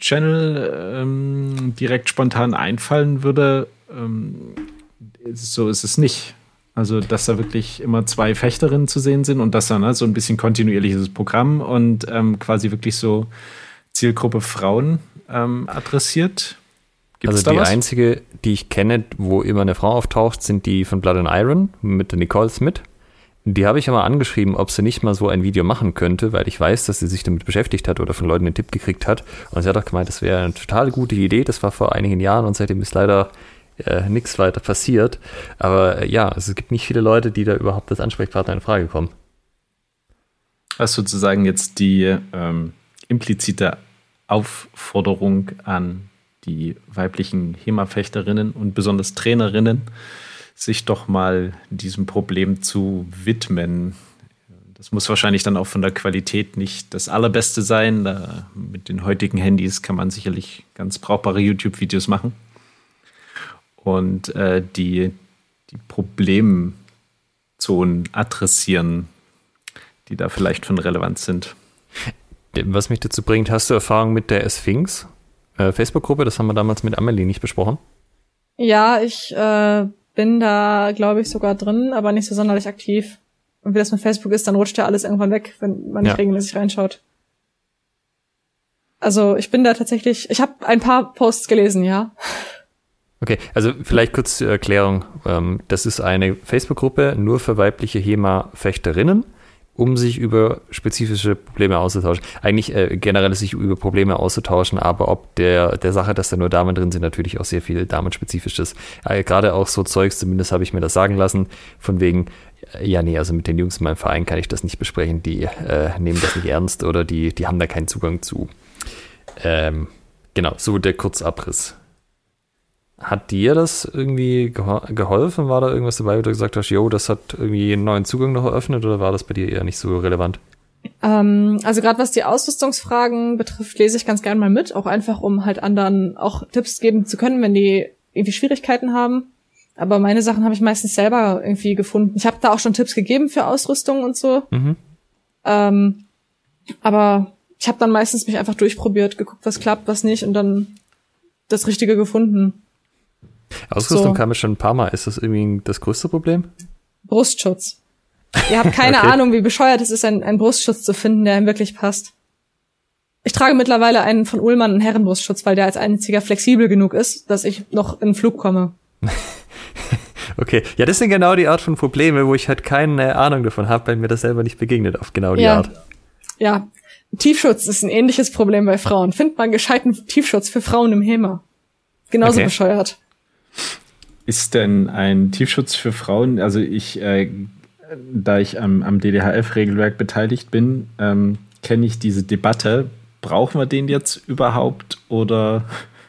YouTube-Channel ähm, direkt spontan einfallen würde, ähm, so ist es nicht. Also, dass da wirklich immer zwei Fechterinnen zu sehen sind und dass da ne, so ein bisschen kontinuierliches Programm und ähm, quasi wirklich so Zielgruppe Frauen ähm, adressiert. Gibt's also die was? einzige, die ich kenne, wo immer eine Frau auftaucht, sind die von Blood and Iron mit der Nicole Smith. Die habe ich aber angeschrieben, ob sie nicht mal so ein Video machen könnte, weil ich weiß, dass sie sich damit beschäftigt hat oder von Leuten einen Tipp gekriegt hat. Und sie hat auch gemeint, das wäre eine total gute Idee. Das war vor einigen Jahren und seitdem ist leider äh, nichts weiter passiert. Aber äh, ja, also es gibt nicht viele Leute, die da überhaupt als Ansprechpartner in Frage kommen. Was sozusagen jetzt die ähm, implizite Aufforderung an die weiblichen HEMA-Fechterinnen und besonders Trainerinnen, sich doch mal diesem Problem zu widmen. Das muss wahrscheinlich dann auch von der Qualität nicht das allerbeste sein. Da, mit den heutigen Handys kann man sicherlich ganz brauchbare YouTube-Videos machen. Und äh, die, die Problemzonen adressieren, die da vielleicht von Relevanz sind. Was mich dazu bringt, hast du Erfahrung mit der Sphinx? Äh, Facebook-Gruppe, das haben wir damals mit Amelie nicht besprochen. Ja, ich äh, bin da, glaube ich, sogar drin, aber nicht so sonderlich aktiv. Und wie das mit Facebook ist, dann rutscht ja alles irgendwann weg, wenn man nicht Ja. regelmäßig reinschaut. Also ich bin da tatsächlich, ich habe ein paar Posts gelesen, ja. Okay, also vielleicht kurz zur Erklärung. Ähm, das ist eine Facebook-Gruppe nur für weibliche HEMA-Fechterinnen, um sich über spezifische Probleme auszutauschen. Eigentlich äh, generell sich über Probleme auszutauschen, aber ob der, der Sache, dass da nur Damen drin sind, natürlich auch sehr viel Damenspezifisches. Äh, Gerade auch so Zeugs, zumindest habe ich mir das sagen lassen, von wegen, äh, ja, nee, also mit den Jungs in meinem Verein kann ich das nicht besprechen, die äh, nehmen das nicht ernst oder die, die haben da keinen Zugang zu. Ähm, genau, so der Kurzabriss. Hat dir das irgendwie geho- geholfen? War da irgendwas dabei, wo du gesagt hast, yo, das hat irgendwie einen neuen Zugang noch eröffnet oder war das bei dir eher nicht so relevant? Ähm, also gerade was die Ausrüstungsfragen betrifft, lese ich ganz gern mal mit, auch einfach um halt anderen auch Tipps geben zu können, wenn die irgendwie Schwierigkeiten haben. Aber meine Sachen habe ich meistens selber irgendwie gefunden. Ich habe da auch schon Tipps gegeben für Ausrüstung und so. Mhm. Ähm, aber ich habe dann meistens mich einfach durchprobiert, geguckt, was klappt, was nicht und dann das Richtige gefunden. Ausrüstung So. kam mir schon ein paar Mal. Ist das irgendwie das größte Problem? Brustschutz. Ihr habt keine (laughs) Okay. Ahnung, wie bescheuert es ist, einen, einen Brustschutz zu finden, der ihm wirklich passt. Ich trage mittlerweile einen von Ullmann, einen Herrenbrustschutz, weil der als einziger flexibel genug ist, dass ich noch in den Flug komme. (laughs) Okay, ja, das sind genau die Art von Probleme, wo ich halt keine Ahnung davon habe, weil mir das selber nicht begegnet auf genau die Ja. Art. Ja, Tiefschutz ist ein ähnliches Problem bei Frauen. Findet man gescheiten Tiefschutz für Frauen im HEMA. Genauso Okay. bescheuert. Ist denn ein Tiefschutz für Frauen, also ich, äh, da ich am, am DDHF-Regelwerk beteiligt bin, ähm, kenne ich diese Debatte, brauchen wir den jetzt überhaupt oder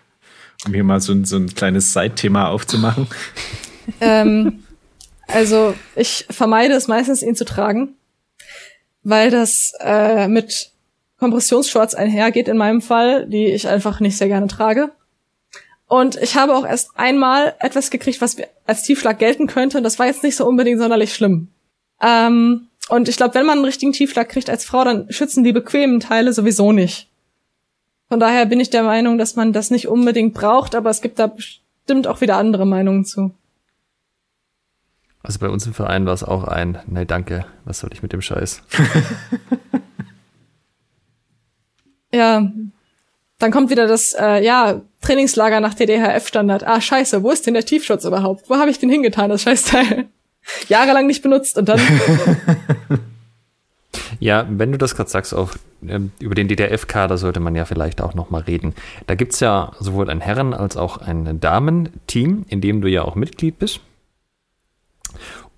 (laughs) um hier mal so, ein- so ein kleines Seitthema aufzumachen? (laughs) ähm, also ich vermeide es meistens, ihn zu tragen, weil das äh, mit Kompressionsshorts einhergeht in meinem Fall, die ich einfach nicht sehr gerne trage. Und ich habe auch erst einmal etwas gekriegt, was als Tiefschlag gelten könnte. Und das war jetzt nicht so unbedingt sonderlich schlimm. Ähm, und ich glaube, wenn man einen richtigen Tiefschlag kriegt als Frau, dann schützen die bequemen Teile sowieso nicht. Von daher bin ich der Meinung, dass man das nicht unbedingt braucht, aber es gibt da bestimmt auch wieder andere Meinungen zu. Also bei uns im Verein war es auch ein, nein, danke, was soll ich mit dem Scheiß? (laughs) Ja, dann kommt wieder das, äh, ja, Trainingslager nach DDHF-Standard. Ah, scheiße, wo ist denn der Tiefschutz überhaupt? Wo habe ich den hingetan, das Scheißteil? (laughs) Jahrelang nicht benutzt und dann, (laughs) Ja, wenn du das gerade sagst, auch ähm, über den DDF-Kader sollte man ja vielleicht auch nochmal reden. Da gibt's ja sowohl ein Herren- als auch ein Damen-Team, in dem du ja auch Mitglied bist.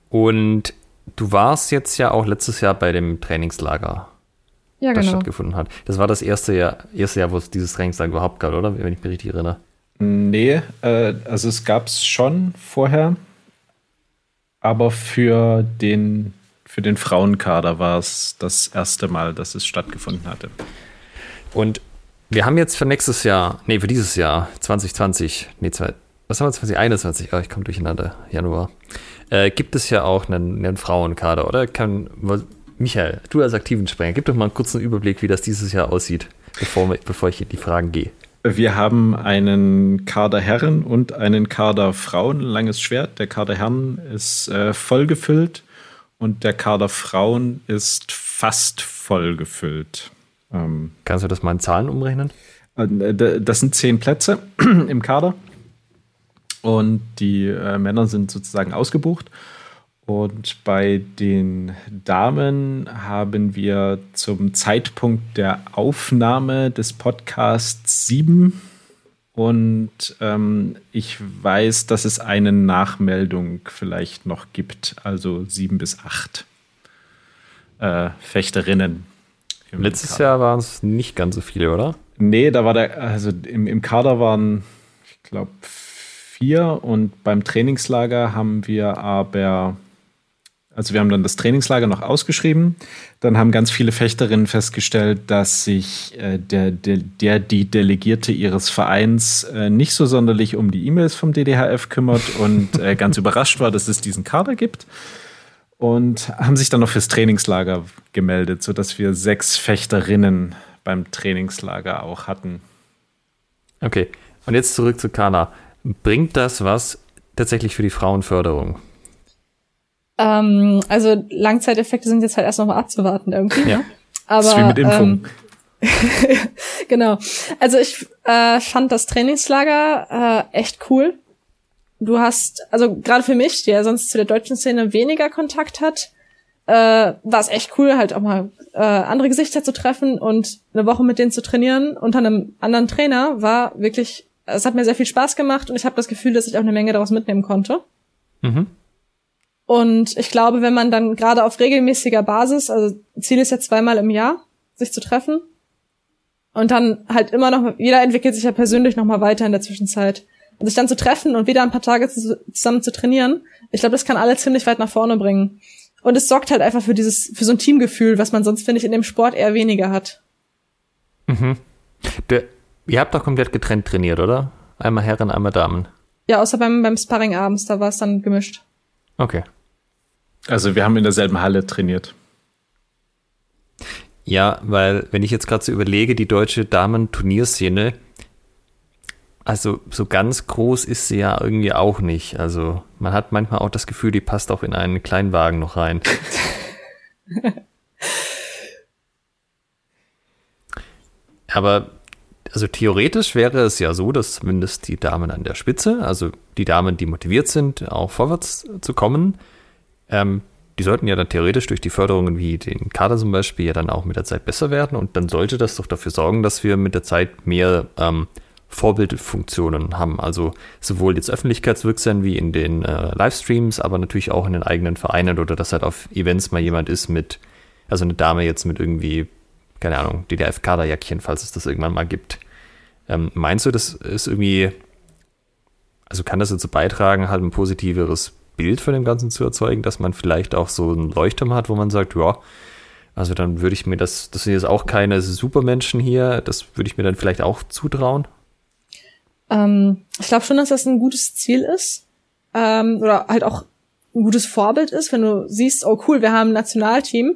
Und du warst jetzt ja auch letztes Jahr bei dem Trainingslager, ja das genau. stattgefunden hat. Das war das erste Jahr, erste Jahr, wo es dieses Trainingslager überhaupt gab, oder? Wenn ich mich richtig erinnere. Nee, äh, also es gab es schon vorher, aber für den, für den Frauenkader war es das erste Mal, dass es stattgefunden hatte. Und wir haben jetzt für nächstes Jahr, nee, für dieses Jahr, 2020, nee, zwei, was haben wir, 2021, oh, ich komme durcheinander, Januar, äh, gibt es ja auch einen, einen Frauenkader, oder? Kann, Michael, du als aktiven Sprecher, gib doch mal einen kurzen Überblick, wie das dieses Jahr aussieht, bevor, bevor ich in die Fragen gehe. Wir haben einen Kader Herren und einen Kader Frauen, langes Schwert. Der Kader Herren ist äh, voll gefüllt und der Kader Frauen ist fast voll gefüllt. Ähm, Kannst du das mal in Zahlen umrechnen? äh, das sind zehn Plätze (clears throat) im Kader und die äh, Männer sind sozusagen ausgebucht. Und bei den Damen haben wir zum Zeitpunkt der Aufnahme des Podcasts sieben. Und ähm, ich weiß, dass es eine Nachmeldung vielleicht noch gibt, also sieben bis acht äh, Fechterinnen. Letztes Kader. Jahr waren es nicht ganz so viele, oder? Nee, da war der, also im, im Kader waren, ich glaube, vier und beim Trainingslager haben wir aber, also wir haben dann das Trainingslager noch ausgeschrieben. Dann haben ganz viele Fechterinnen festgestellt, dass sich äh, der, der, der, die Delegierte ihres Vereins äh, nicht so sonderlich um die E-Mails vom DDHF kümmert und äh, (laughs) ganz überrascht war, dass es diesen Kader gibt. Und haben sich dann noch fürs Trainingslager gemeldet, sodass wir sechs Fechterinnen beim Trainingslager auch hatten. Okay, und jetzt zurück zu Kana. bringt das was tatsächlich für die Frauenförderung? Ähm, also Langzeiteffekte sind jetzt halt erst noch mal abzuwarten irgendwie. Ja. Aber, das ist wie mit Impfung. Ähm, (laughs) genau. Also ich äh, fand das Trainingslager äh, echt cool. Du hast, also gerade für mich, der sonst zu der deutschen Szene weniger Kontakt hat, äh, war es echt cool, halt auch mal äh, andere Gesichter zu treffen und eine Woche mit denen zu trainieren unter einem anderen Trainer war wirklich, es hat mir sehr viel Spaß gemacht und ich habe das Gefühl, dass ich auch eine Menge daraus mitnehmen konnte. Mhm. Und ich glaube, wenn man dann gerade auf regelmäßiger Basis, also Ziel ist ja zweimal im Jahr, sich zu treffen und dann halt immer noch, jeder entwickelt sich ja persönlich noch mal weiter in der Zwischenzeit. Und sich dann zu treffen und wieder ein paar Tage zusammen zu trainieren, ich glaube, das kann alle ziemlich weit nach vorne bringen. Und es sorgt halt einfach für dieses, für so ein Teamgefühl, was man sonst, finde ich, in dem Sport eher weniger hat. Mhm. Der, ihr habt doch komplett getrennt trainiert, oder? Einmal Herren, einmal Damen. Ja, außer beim, beim Sparring abends, da war es dann gemischt. Okay. Also wir haben in derselben Halle trainiert. Ja, weil wenn ich jetzt gerade so überlege, die deutsche Damen-Turnierszene, also so ganz groß ist sie ja irgendwie auch nicht. Also man hat manchmal auch das Gefühl, die passt auch in einen Kleinwagen noch rein. (laughs) Aber also theoretisch wäre es ja so, dass zumindest die Damen an der Spitze, also die Damen, die motiviert sind, auch vorwärts zu kommen, ähm, die sollten ja dann theoretisch durch die Förderungen wie den Kader zum Beispiel ja dann auch mit der Zeit besser werden und dann sollte das doch dafür sorgen, dass wir mit der Zeit mehr ähm, Vorbildfunktionen haben. Also sowohl jetzt öffentlichkeitswirksam wie in den äh, Livestreams, aber natürlich auch in den eigenen Vereinen oder dass halt auf Events mal jemand ist mit, also eine Dame jetzt mit irgendwie, keine Ahnung, DDF-Kaderjäckchen, falls es das irgendwann mal gibt. Ähm, meinst du, das ist irgendwie, also kann das dazu beitragen, halt ein positiveres Bild von dem Ganzen zu erzeugen, dass man vielleicht auch so einen Leuchtturm hat, wo man sagt, ja, also dann würde ich mir das, das sind jetzt auch keine Supermenschen hier, das würde ich mir dann vielleicht auch zutrauen. Ähm, ich glaube schon, dass das ein gutes Ziel ist. Ähm, oder halt auch ein gutes Vorbild ist, wenn du siehst, oh cool, wir haben ein Nationalteam.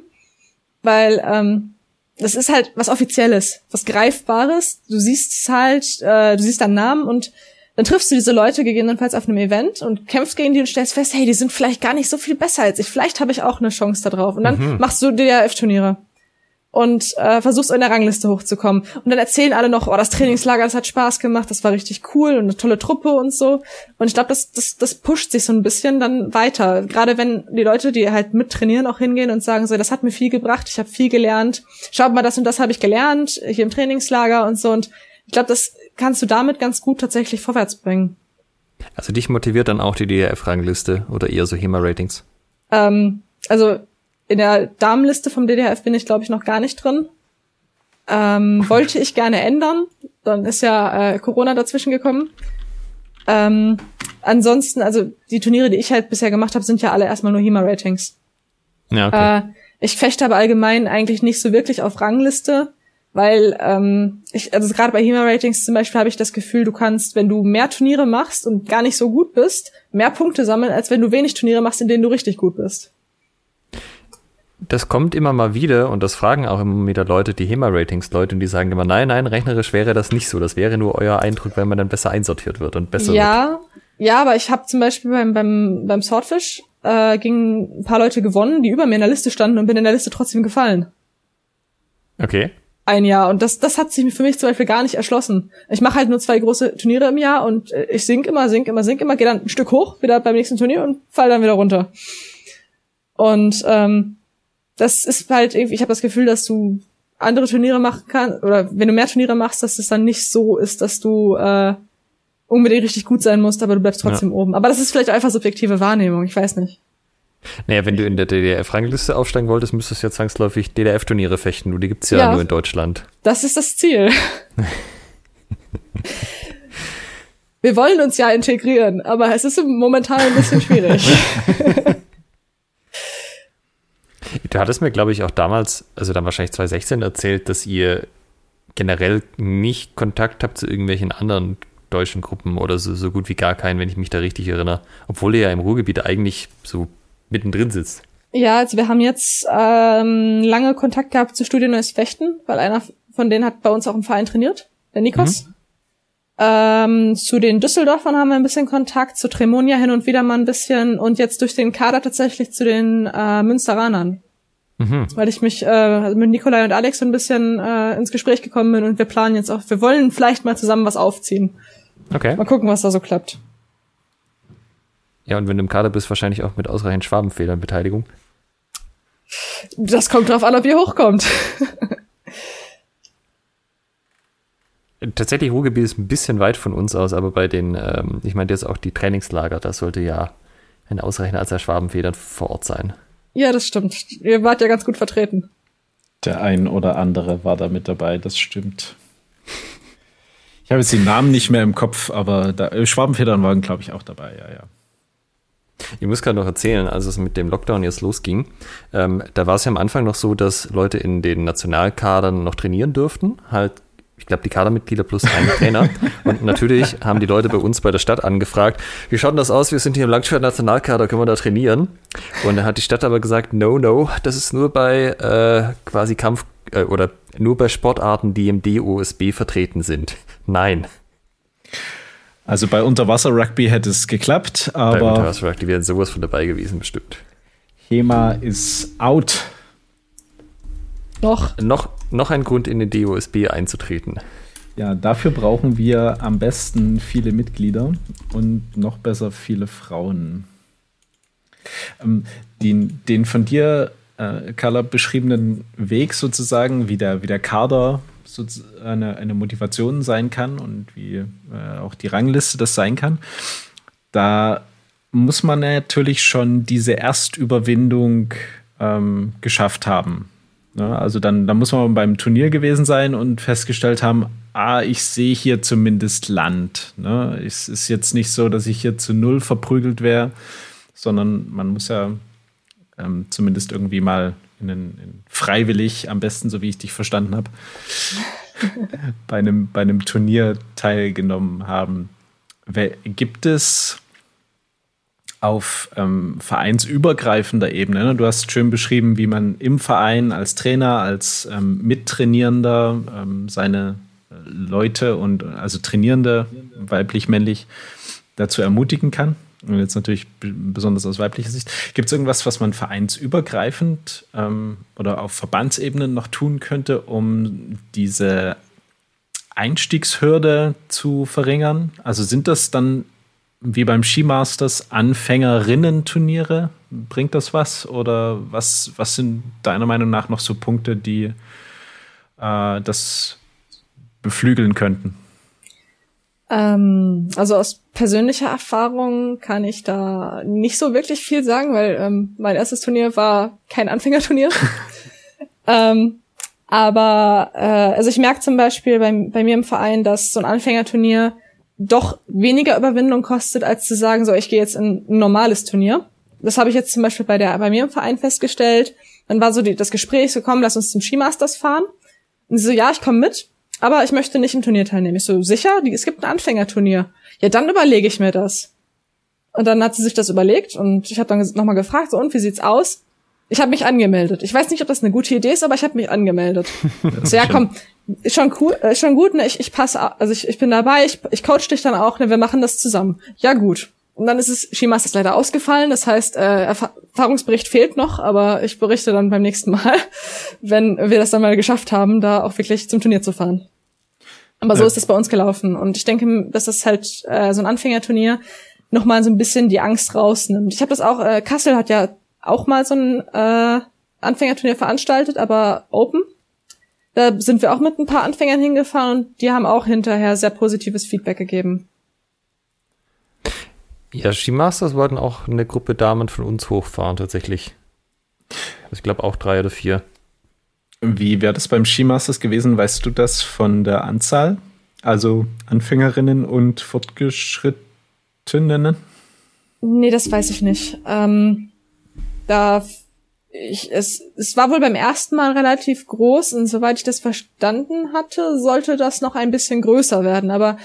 Weil ähm, das ist halt was Offizielles, was Greifbares. Du siehst es halt, äh, du siehst deinen Namen und dann triffst du diese Leute gegebenenfalls auf einem Event und kämpfst gegen die und stellst fest, hey, die sind vielleicht gar nicht so viel besser als ich. Vielleicht habe ich auch eine Chance da drauf. Und dann mhm. machst du DRF-Turniere und äh, versuchst in der Rangliste hochzukommen. Und dann erzählen alle noch, oh, das Trainingslager, das hat Spaß gemacht, das war richtig cool und eine tolle Truppe und so. Und ich glaube, das, das, das pusht sich so ein bisschen dann weiter. Gerade wenn die Leute, die halt mit trainieren, auch hingehen und sagen so, das hat mir viel gebracht, ich habe viel gelernt. Schaut mal, das und das habe ich gelernt hier im Trainingslager und so. Und ich glaube, das kannst du damit ganz gut tatsächlich vorwärts bringen. Also dich motiviert dann auch die DRF-Rangliste oder eher so HEMA-Ratings? Ähm, also in der Damenliste vom DDHF bin ich, glaube ich, noch gar nicht drin. Ähm, (laughs) wollte ich gerne ändern. Dann ist ja äh, Corona dazwischen gekommen. Ähm, ansonsten, also die Turniere, die ich halt bisher gemacht habe, sind ja alle erstmal nur HEMA-Ratings. Ja, okay. Äh, ich fechte aber allgemein eigentlich nicht so wirklich auf Rangliste, weil ähm, ich, also gerade bei HEMA-Ratings zum Beispiel habe ich das Gefühl, du kannst, wenn du mehr Turniere machst und gar nicht so gut bist, mehr Punkte sammeln, als wenn du wenig Turniere machst, in denen du richtig gut bist. Das kommt immer mal wieder und das fragen auch immer wieder Leute, die HEMA-Ratings, Leute, und die sagen immer, nein, nein, rechnerisch wäre das nicht so. Das wäre nur euer Eindruck, wenn man dann besser einsortiert wird und besser ja, wird. Ja, aber ich habe zum Beispiel beim, beim, beim Swordfish äh, gingen ein paar Leute gewonnen, die über mir in der Liste standen und bin in der Liste trotzdem gefallen. Okay. Ein Jahr. Und das, das hat sich für mich zum Beispiel gar nicht erschlossen. Ich mache halt nur zwei große Turniere im Jahr und äh, ich sink immer, sink immer, sink immer, gehe dann ein Stück hoch, wieder beim nächsten Turnier und fall dann wieder runter. Und ähm, das ist halt irgendwie, ich habe das Gefühl, dass du andere Turniere machen kannst, oder wenn du mehr Turniere machst, dass es dann nicht so ist, dass du äh, unbedingt richtig gut sein musst, aber du bleibst trotzdem ja. oben. Aber das ist vielleicht einfach subjektive Wahrnehmung, ich weiß nicht. Naja, wenn du in der DDF-Rangliste aufsteigen wolltest, müsstest du ja zwangsläufig DDF-Turniere fechten. Die gibt's ja, ja nur in Deutschland. Das ist das Ziel. (laughs) Wir wollen uns ja integrieren, aber es ist momentan ein bisschen schwierig. (laughs) Du hattest mir, glaube ich, auch damals, also dann wahrscheinlich 2016 erzählt, dass ihr generell nicht Kontakt habt zu irgendwelchen anderen deutschen Gruppen oder so, so gut wie gar keinen, wenn ich mich da richtig erinnere. Obwohl ihr ja im Ruhrgebiet eigentlich so mittendrin sitzt. Ja, also wir haben jetzt ähm, lange Kontakt gehabt zu Studien Neues Fechten, weil einer von denen hat bei uns auch im Verein trainiert, der Nikos. Mhm. Ähm, zu den Düsseldorfern haben wir ein bisschen Kontakt, zu Tremonia hin und wieder mal ein bisschen und jetzt durch den Kader tatsächlich zu den äh, Münsteranern. Mhm. Weil ich mich äh, mit Nikolai und Alex so ein bisschen äh, ins Gespräch gekommen bin und wir planen jetzt auch, wir wollen vielleicht mal zusammen was aufziehen. Okay. Mal gucken, was da so klappt. Ja, und wenn du im Kader bist, wahrscheinlich auch mit ausreichend Schwabenfedern Beteiligung. Das kommt drauf an, ob ihr hochkommt. Tatsächlich, Ruhrgebiet ist ein bisschen weit von uns aus, aber bei den, ähm, ich meine jetzt auch die Trainingslager, da sollte ja ein ausreichender Anzahl Schwabenfedern vor Ort sein. Ja, das stimmt. Ihr wart ja ganz gut vertreten. Der ein oder andere war da mit dabei, das stimmt. Ich habe jetzt die Namen nicht mehr im Kopf, aber da, äh, Schwabenfedern waren, glaube ich, auch dabei, ja, ja. Ich muss gerade noch erzählen, als es mit dem Lockdown jetzt losging, ähm, da war es ja am Anfang noch so, dass Leute in den Nationalkadern noch trainieren durften, halt ich glaube, die Kadermitglieder plus ein (laughs) Trainer. Und natürlich haben die Leute bei uns bei der Stadt angefragt, wie schaut denn das aus? Wir sind hier im Langschwert Nationalkader, können wir da trainieren? Und dann hat die Stadt aber gesagt, no, no, das ist nur bei äh, quasi Kampf äh, oder nur bei Sportarten, die im DOSB vertreten sind. Nein. Also bei Unterwasser-Rugby hätte es geklappt, aber. Bei Unterwasser-Rugby wären sowas von dabei gewesen, bestimmt. HEMA ist out. Noch. Noch, noch ein Grund, in den DOSB einzutreten. Ja, dafür brauchen wir am besten viele Mitglieder und noch besser viele Frauen. Ähm, den, den von dir, äh, Carla, beschriebenen Weg sozusagen, wie der, wie der Kader eine, eine Motivation sein kann und wie äh, auch die Rangliste das sein kann, da muss man natürlich schon diese Erstüberwindung ähm, geschafft haben. Ne? Also dann, dann muss man beim Turnier gewesen sein und festgestellt haben, ah, ich sehe hier zumindest Land. Ne? Es ist jetzt nicht so, dass ich hier zu null verprügelt wäre, sondern man muss ja ähm, zumindest irgendwie mal in, in freiwillig, am besten, so wie ich dich verstanden habe, (laughs) bei, einem, bei einem Turnier teilgenommen haben. Gibt es auf ähm, vereinsübergreifender Ebene. Ne? Du hast schön beschrieben, wie man im Verein als Trainer, als ähm, Mittrainierender ähm, seine äh, Leute und also Trainierende, weiblich, männlich, dazu ermutigen kann. Jetzt natürlich besonders aus weiblicher Sicht. Gibt es irgendwas, was man vereinsübergreifend ähm, oder auf Verbandsebene noch tun könnte, um diese Einstiegshürde zu verringern? Also sind das dann wie beim Skimasters Anfängerinnen-Turniere? Bringt das was? Oder was, was sind deiner Meinung nach noch so Punkte, die äh, das beflügeln könnten? Ähm, also aus persönlicher Erfahrung kann ich da nicht so wirklich viel sagen, weil ähm, mein erstes Turnier war kein Anfängerturnier. (laughs) ähm, aber äh, also ich merke zum Beispiel bei, bei mir im Verein, dass so ein Anfängerturnier doch weniger Überwindung kostet, als zu sagen, so, ich gehe jetzt in ein normales Turnier. Das habe ich jetzt zum Beispiel bei, der, bei mir im Verein festgestellt. Dann war so die, das Gespräch so, komm, lass uns zum Skimasters fahren. Und sie so, ja, ich komme mit, aber ich möchte nicht im Turnier teilnehmen. Ich so, sicher? Es gibt ein Anfängerturnier. Ja, dann überlege ich mir das. Und dann hat sie sich das überlegt und ich habe dann nochmal gefragt, so, und wie sieht's aus? Ich habe mich angemeldet. Ich weiß nicht, ob das eine gute Idee ist, aber ich habe mich angemeldet. (laughs) so, ja, komm, ist schon cool, ist äh, schon gut, ne? Ich, ich passe, also ich, ich bin dabei, ich, ich coach dich dann auch, ne? Wir machen das zusammen. Ja, gut. Und dann ist es, Shimas ist leider ausgefallen, das heißt, äh, Erfahrungsbericht fehlt noch, aber ich berichte dann beim nächsten Mal, (laughs) wenn wir das dann mal geschafft haben, da auch wirklich zum Turnier zu fahren. Aber so ja. ist es bei uns gelaufen. Und ich denke, dass das halt äh, so ein Anfängerturnier nochmal so ein bisschen die Angst rausnimmt. Ich habe das auch, äh, Kassel hat ja auch mal so ein äh, Anfängerturnier veranstaltet, aber Open. Da sind wir auch mit ein paar Anfängern hingefahren und die haben auch hinterher sehr positives Feedback gegeben. Ja, Skimasters wollten auch eine Gruppe Damen von uns hochfahren, tatsächlich. Also ich glaube auch drei oder vier. Wie wäre das beim Skimasters gewesen? Weißt du das von der Anzahl? Also Anfängerinnen und Fortgeschrittenen? Nee, das weiß ich nicht. Ähm, da ich, es, es war wohl beim ersten Mal relativ groß und soweit ich das verstanden hatte, sollte das noch ein bisschen größer werden. Aber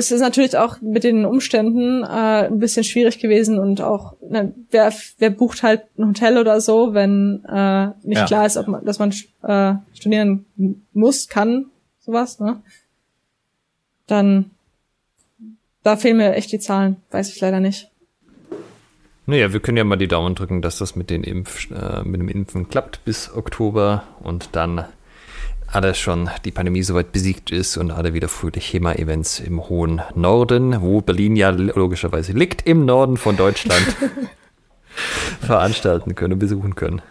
es ist natürlich auch mit den Umständen äh, ein bisschen schwierig gewesen und auch, ne, wer, wer bucht halt ein Hotel oder so, wenn äh, nicht ja. klar ist, ob man, dass man äh, studieren muss, kann, sowas, ne? Dann da fehlen mir echt die Zahlen, weiß ich leider nicht. Naja, wir können ja mal die Daumen drücken, dass das mit, den Impf, äh, mit dem Impfen klappt bis Oktober und dann alles schon die Pandemie soweit besiegt ist und alle wieder fröhlich HEMA-Events im hohen Norden, wo Berlin ja logischerweise liegt, im Norden von Deutschland (laughs) veranstalten können und besuchen können.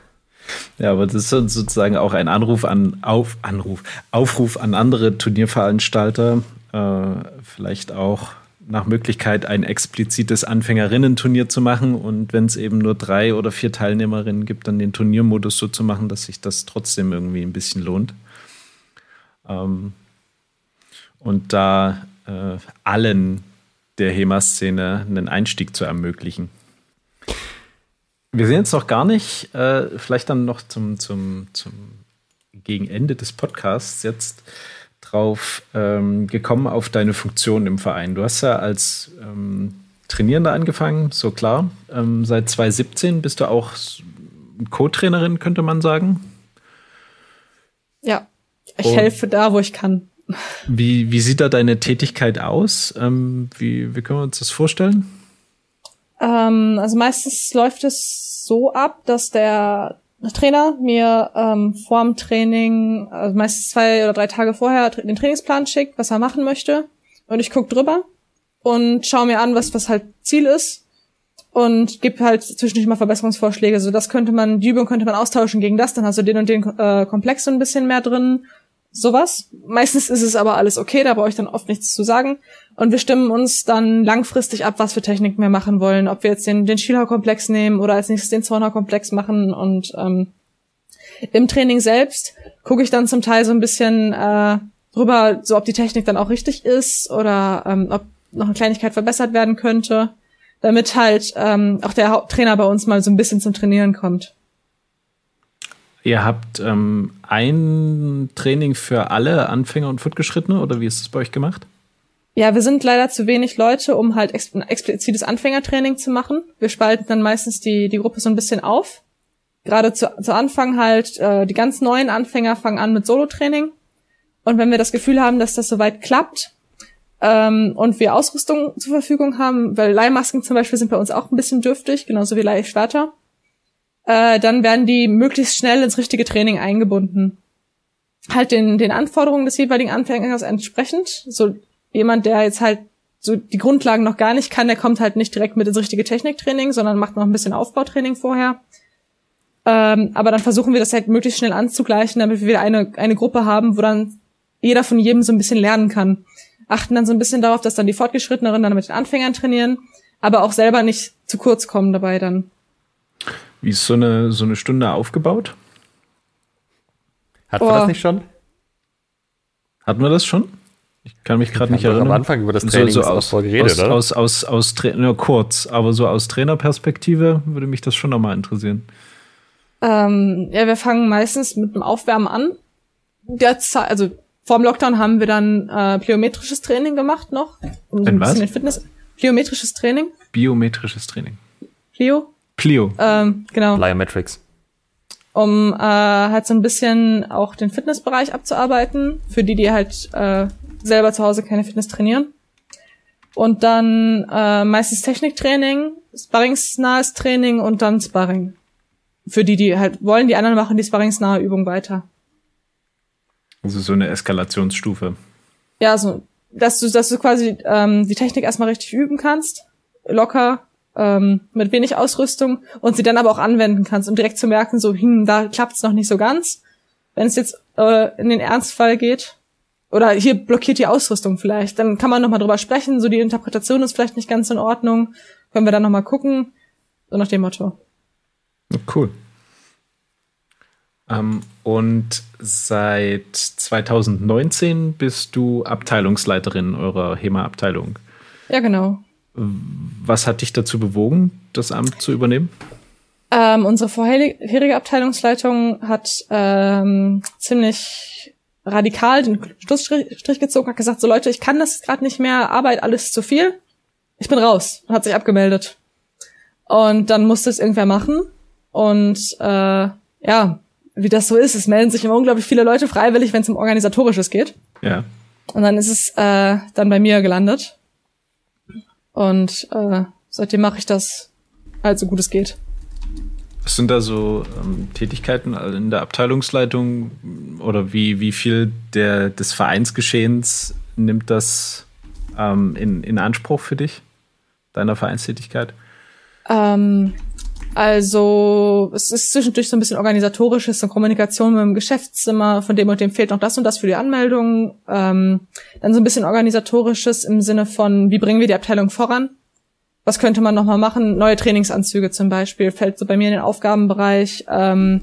Ja, aber das ist sozusagen auch ein Anruf an auf Anruf, Aufruf an andere Turnierveranstalter, äh, vielleicht auch nach Möglichkeit ein explizites Anfängerinnen-Turnier zu machen und wenn es eben nur drei oder vier Teilnehmerinnen gibt, dann den Turniermodus so zu machen, dass sich das trotzdem irgendwie ein bisschen lohnt. Ähm, und da äh, allen der HEMA-Szene einen Einstieg zu ermöglichen. Wir sehen jetzt noch gar nicht, äh, vielleicht dann noch zum, zum, zum gegen Ende des Podcasts jetzt drauf ähm, gekommen auf deine Funktion im Verein. Du hast ja als ähm, Trainierender angefangen, so klar. Ähm, seit 2017 bist du auch Co-Trainerin, könnte man sagen. Ja, ich Und helfe da, wo ich kann. Wie, wie sieht da deine Tätigkeit aus? Ähm, wie, wie können wir uns das vorstellen? Ähm, also meistens läuft es so ab, dass der Trainer mir ähm, vorm Training, also meistens zwei oder drei Tage vorher, den Trainingsplan schickt, was er machen möchte. Und ich guck drüber und schaue mir an, was, was halt Ziel ist. Und gebe halt zwischendurch mal Verbesserungsvorschläge. So, das könnte man, die Übung könnte man austauschen gegen das, dann hast du den und den äh, Komplex so ein bisschen mehr drin sowas. Meistens ist es aber alles okay, da brauche ich dann oft nichts zu sagen. Und wir stimmen uns dann langfristig ab, was für Techniken wir machen wollen. Ob wir jetzt den, den Schielhau-Komplex nehmen oder als nächstes den Zornhau-Komplex machen. Und ähm, im Training selbst gucke ich dann zum Teil so ein bisschen äh, drüber, so ob die Technik dann auch richtig ist oder ähm, ob noch eine Kleinigkeit verbessert werden könnte, damit halt ähm, auch der Haupttrainer bei uns mal so ein bisschen zum Trainieren kommt. Ihr habt ähm, ein Training für alle Anfänger und Fortgeschrittene oder wie ist das bei euch gemacht? Ja, wir sind leider zu wenig Leute, um halt ex ein explizites Anfängertraining zu machen. Wir spalten dann meistens die, die Gruppe so ein bisschen auf. Gerade zu, zu Anfang halt, äh, die ganz neuen Anfänger fangen an mit Solo-Training. Und wenn wir das Gefühl haben, dass das soweit klappt ähm, und wir Ausrüstung zur Verfügung haben, weil Leihmasken zum Beispiel sind bei uns auch ein bisschen dürftig, genauso wie Leihschwerter, äh, dann werden die möglichst schnell ins richtige Training eingebunden. Halt den, den Anforderungen des jeweiligen Anfängers entsprechend. So jemand, der jetzt halt so die Grundlagen noch gar nicht kann, der kommt halt nicht direkt mit ins richtige Techniktraining, sondern macht noch ein bisschen Aufbautraining vorher. Ähm, aber dann versuchen wir das halt möglichst schnell anzugleichen, damit wir eine, eine Gruppe haben, wo dann jeder von jedem so ein bisschen lernen kann. Achten dann so ein bisschen darauf, dass dann die Fortgeschritteneren dann mit den Anfängern trainieren, aber auch selber nicht zu kurz kommen dabei dann. Wie ist so eine, so eine Stunde aufgebaut? Hatten oh. wir das nicht schon? Hatten wir das schon? Ich kann mich gerade nicht erinnern. Am Anfang über das Training so, so aus, geredet, aus, oder? Aus, aus, aus, aus nur kurz, aber so aus Trainerperspektive würde mich das schon nochmal interessieren. Ähm, ja, wir fangen meistens mit dem Aufwärmen an. Derzeit, also vor dem Lockdown haben wir dann äh, pliometrisches Training gemacht noch. Um so ein was? bisschen Fitness. Pliometrisches Training. Biometrisches Training. Plio? Plio. Ähm, genau. Plyometrics. Um äh, halt so ein bisschen auch den Fitnessbereich abzuarbeiten, für die, die halt äh, selber zu Hause keine Fitness trainieren. Und dann äh, meistens Techniktraining, Sparringsnahes Training und dann Sparring. Für die, die halt wollen, die anderen machen die Sparringsnahe Übung weiter. Also so eine Eskalationsstufe. Ja, so, dass du, dass du quasi ähm, die Technik erstmal richtig üben kannst, locker ähm, mit wenig Ausrüstung und sie dann aber auch anwenden kannst, um direkt zu merken, so, hm, da klappt's noch nicht so ganz. Wenn es jetzt äh, in den Ernstfall geht, oder hier blockiert die Ausrüstung vielleicht, dann kann man nochmal drüber sprechen, so die Interpretation ist vielleicht nicht ganz in Ordnung, können wir dann nochmal gucken, so nach dem Motto. Cool. Ähm, und seit 2019 bist du Abteilungsleiterin eurer HEMA-Abteilung. Ja, genau. Was hat dich dazu bewogen, das Amt zu übernehmen? Ähm, unsere vorherige Abteilungsleitung hat ähm, ziemlich radikal den Schlussstrich gezogen, hat gesagt, so Leute, ich kann das gerade nicht mehr, Arbeit, alles zu viel. Ich bin raus und hat sich abgemeldet. Und dann musste es irgendwer machen. Und äh, ja, wie das so ist, es melden sich immer unglaublich viele Leute freiwillig, wenn es um Organisatorisches geht. Ja. Und dann ist es äh, dann bei mir gelandet. Und äh, seitdem mache ich das halt so gut es geht. Was sind da so ähm, Tätigkeiten in der Abteilungsleitung oder wie, wie viel der, des Vereinsgeschehens nimmt das ähm, in, in Anspruch für dich, deiner Vereinstätigkeit? Ähm, also es ist zwischendurch so ein bisschen organisatorisches, so Kommunikation mit dem Geschäftszimmer, von dem und dem fehlt noch das und das für die Anmeldung. Ähm, dann so ein bisschen organisatorisches im Sinne von, wie bringen wir die Abteilung voran? Was könnte man nochmal machen? Neue Trainingsanzüge zum Beispiel, fällt so bei mir in den Aufgabenbereich. Ähm,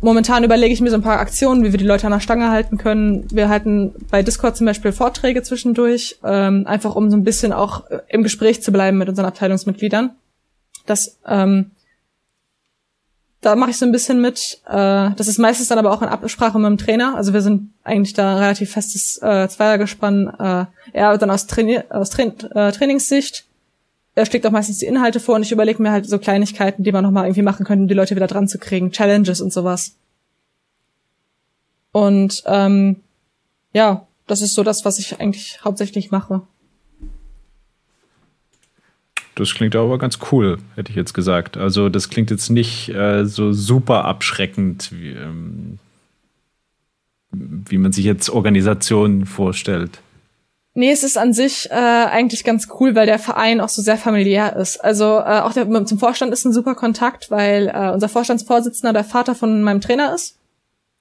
momentan überlege ich mir so ein paar Aktionen, wie wir die Leute an der Stange halten können. Wir halten bei Discord zum Beispiel Vorträge zwischendurch, ähm, einfach um so ein bisschen auch im Gespräch zu bleiben mit unseren Abteilungsmitgliedern. Das ähm, da mache ich so ein bisschen mit. Äh, das ist meistens dann aber auch in Absprache mit dem Trainer. Also wir sind eigentlich da relativ festes äh, Zweiergespann. Äh, er dann aus, Traini aus Tra äh, Trainingssicht. Er schlägt auch meistens die Inhalte vor und ich überlege mir halt so Kleinigkeiten, die man nochmal irgendwie machen könnte, um die Leute wieder dran zu kriegen. Challenges und sowas. Und ähm, ja, das ist so das, was ich eigentlich hauptsächlich mache. Das klingt aber ganz cool, hätte ich jetzt gesagt. Also das klingt jetzt nicht äh, so super abschreckend, wie, ähm, wie man sich jetzt Organisationen vorstellt. Nee, es ist an sich äh, eigentlich ganz cool, weil der Verein auch so sehr familiär ist. Also äh, auch der, zum Vorstand ist ein super Kontakt, weil äh, unser Vorstandsvorsitzender der Vater von meinem Trainer ist.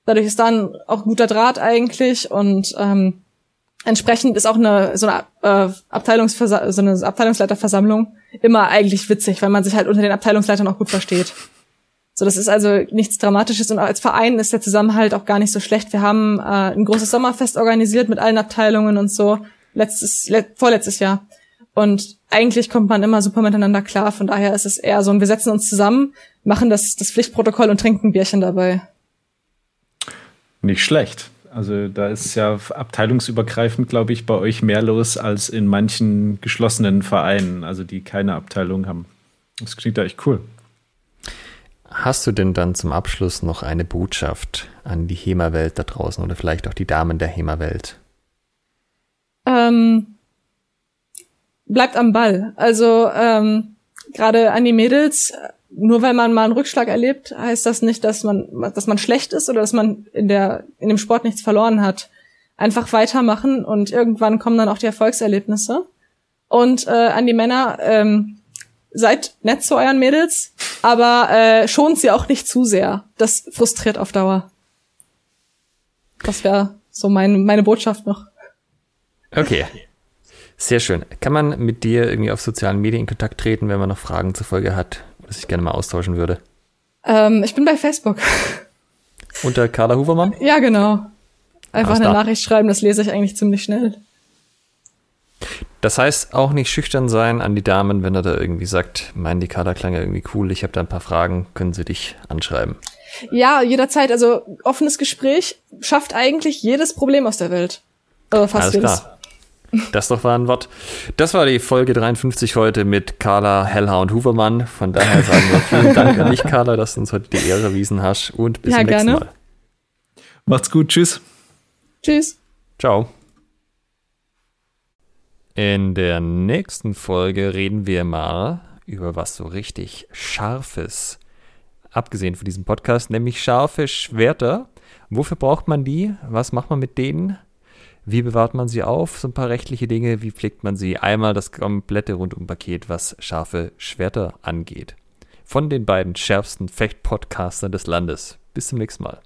Dadurch ist dann auch ein guter Draht eigentlich und ähm, entsprechend ist auch eine so eine äh, Abteilungsversa so eine Abteilungsleiterversammlung immer eigentlich witzig, weil man sich halt unter den Abteilungsleitern auch gut versteht. So, das ist also nichts Dramatisches und als Verein ist der Zusammenhalt auch gar nicht so schlecht. Wir haben äh, ein großes Sommerfest organisiert mit allen Abteilungen und so letztes le vorletztes Jahr und eigentlich kommt man immer super miteinander klar. Von daher ist es eher so, wir setzen uns zusammen, machen das das Pflichtprotokoll und trinken ein Bierchen dabei. Nicht schlecht. Also da ist ja abteilungsübergreifend, glaube ich, bei euch mehr los als in manchen geschlossenen Vereinen, also die keine Abteilung haben. Das klingt da echt cool. Hast du denn dann zum Abschluss noch eine Botschaft an die HEMA-Welt da draußen oder vielleicht auch die Damen der HEMA-Welt? Ähm, bleibt am Ball. Also ähm, gerade an die Mädels, nur weil man mal einen Rückschlag erlebt, heißt das nicht, dass man, dass man schlecht ist oder dass man in der, in dem Sport nichts verloren hat. Einfach weitermachen und irgendwann kommen dann auch die Erfolgserlebnisse. Und äh, an die Männer, ähm, seid nett zu euren Mädels, aber äh, schont sie auch nicht zu sehr. Das frustriert auf Dauer. Das wäre so mein, meine Botschaft noch. Okay. Sehr schön. Kann man mit dir irgendwie auf sozialen Medien in Kontakt treten, wenn man noch Fragen zur Folge hat? das ich gerne mal austauschen würde? Ähm, ich bin bei Facebook. (laughs) Unter Carla Hubermann? Ja, genau. Einfach eine Nachricht schreiben, das lese ich eigentlich ziemlich schnell. Das heißt, auch nicht schüchtern sein an die Damen, wenn er da irgendwie sagt, mein die Carla klang ja irgendwie cool, ich habe da ein paar Fragen, können sie dich anschreiben. Ja, jederzeit. Also offenes Gespräch schafft eigentlich jedes Problem aus der Welt. Äh, fast Alles jedes. Klar. Das doch war ein Wort. Das war die Folge 53 heute mit Carla, Hellha und Huvermann. Von daher sagen wir vielen Dank an dich, Carla, dass du uns heute die Ehre erwiesen hast und bis ja, zum nächsten gerne. Mal. Macht's gut. Tschüss. Tschüss. Ciao. In der nächsten Folge reden wir mal über was so richtig Scharfes. Abgesehen von diesem Podcast, nämlich scharfe Schwerter. Wofür braucht man die? Was macht man mit denen? Wie bewahrt man sie auf? So ein paar rechtliche Dinge. Wie pflegt man sie? Einmal das komplette Rundumpaket, was scharfe Schwerter angeht. Von den beiden schärfsten Fecht-Podcastern des Landes. Bis zum nächsten Mal.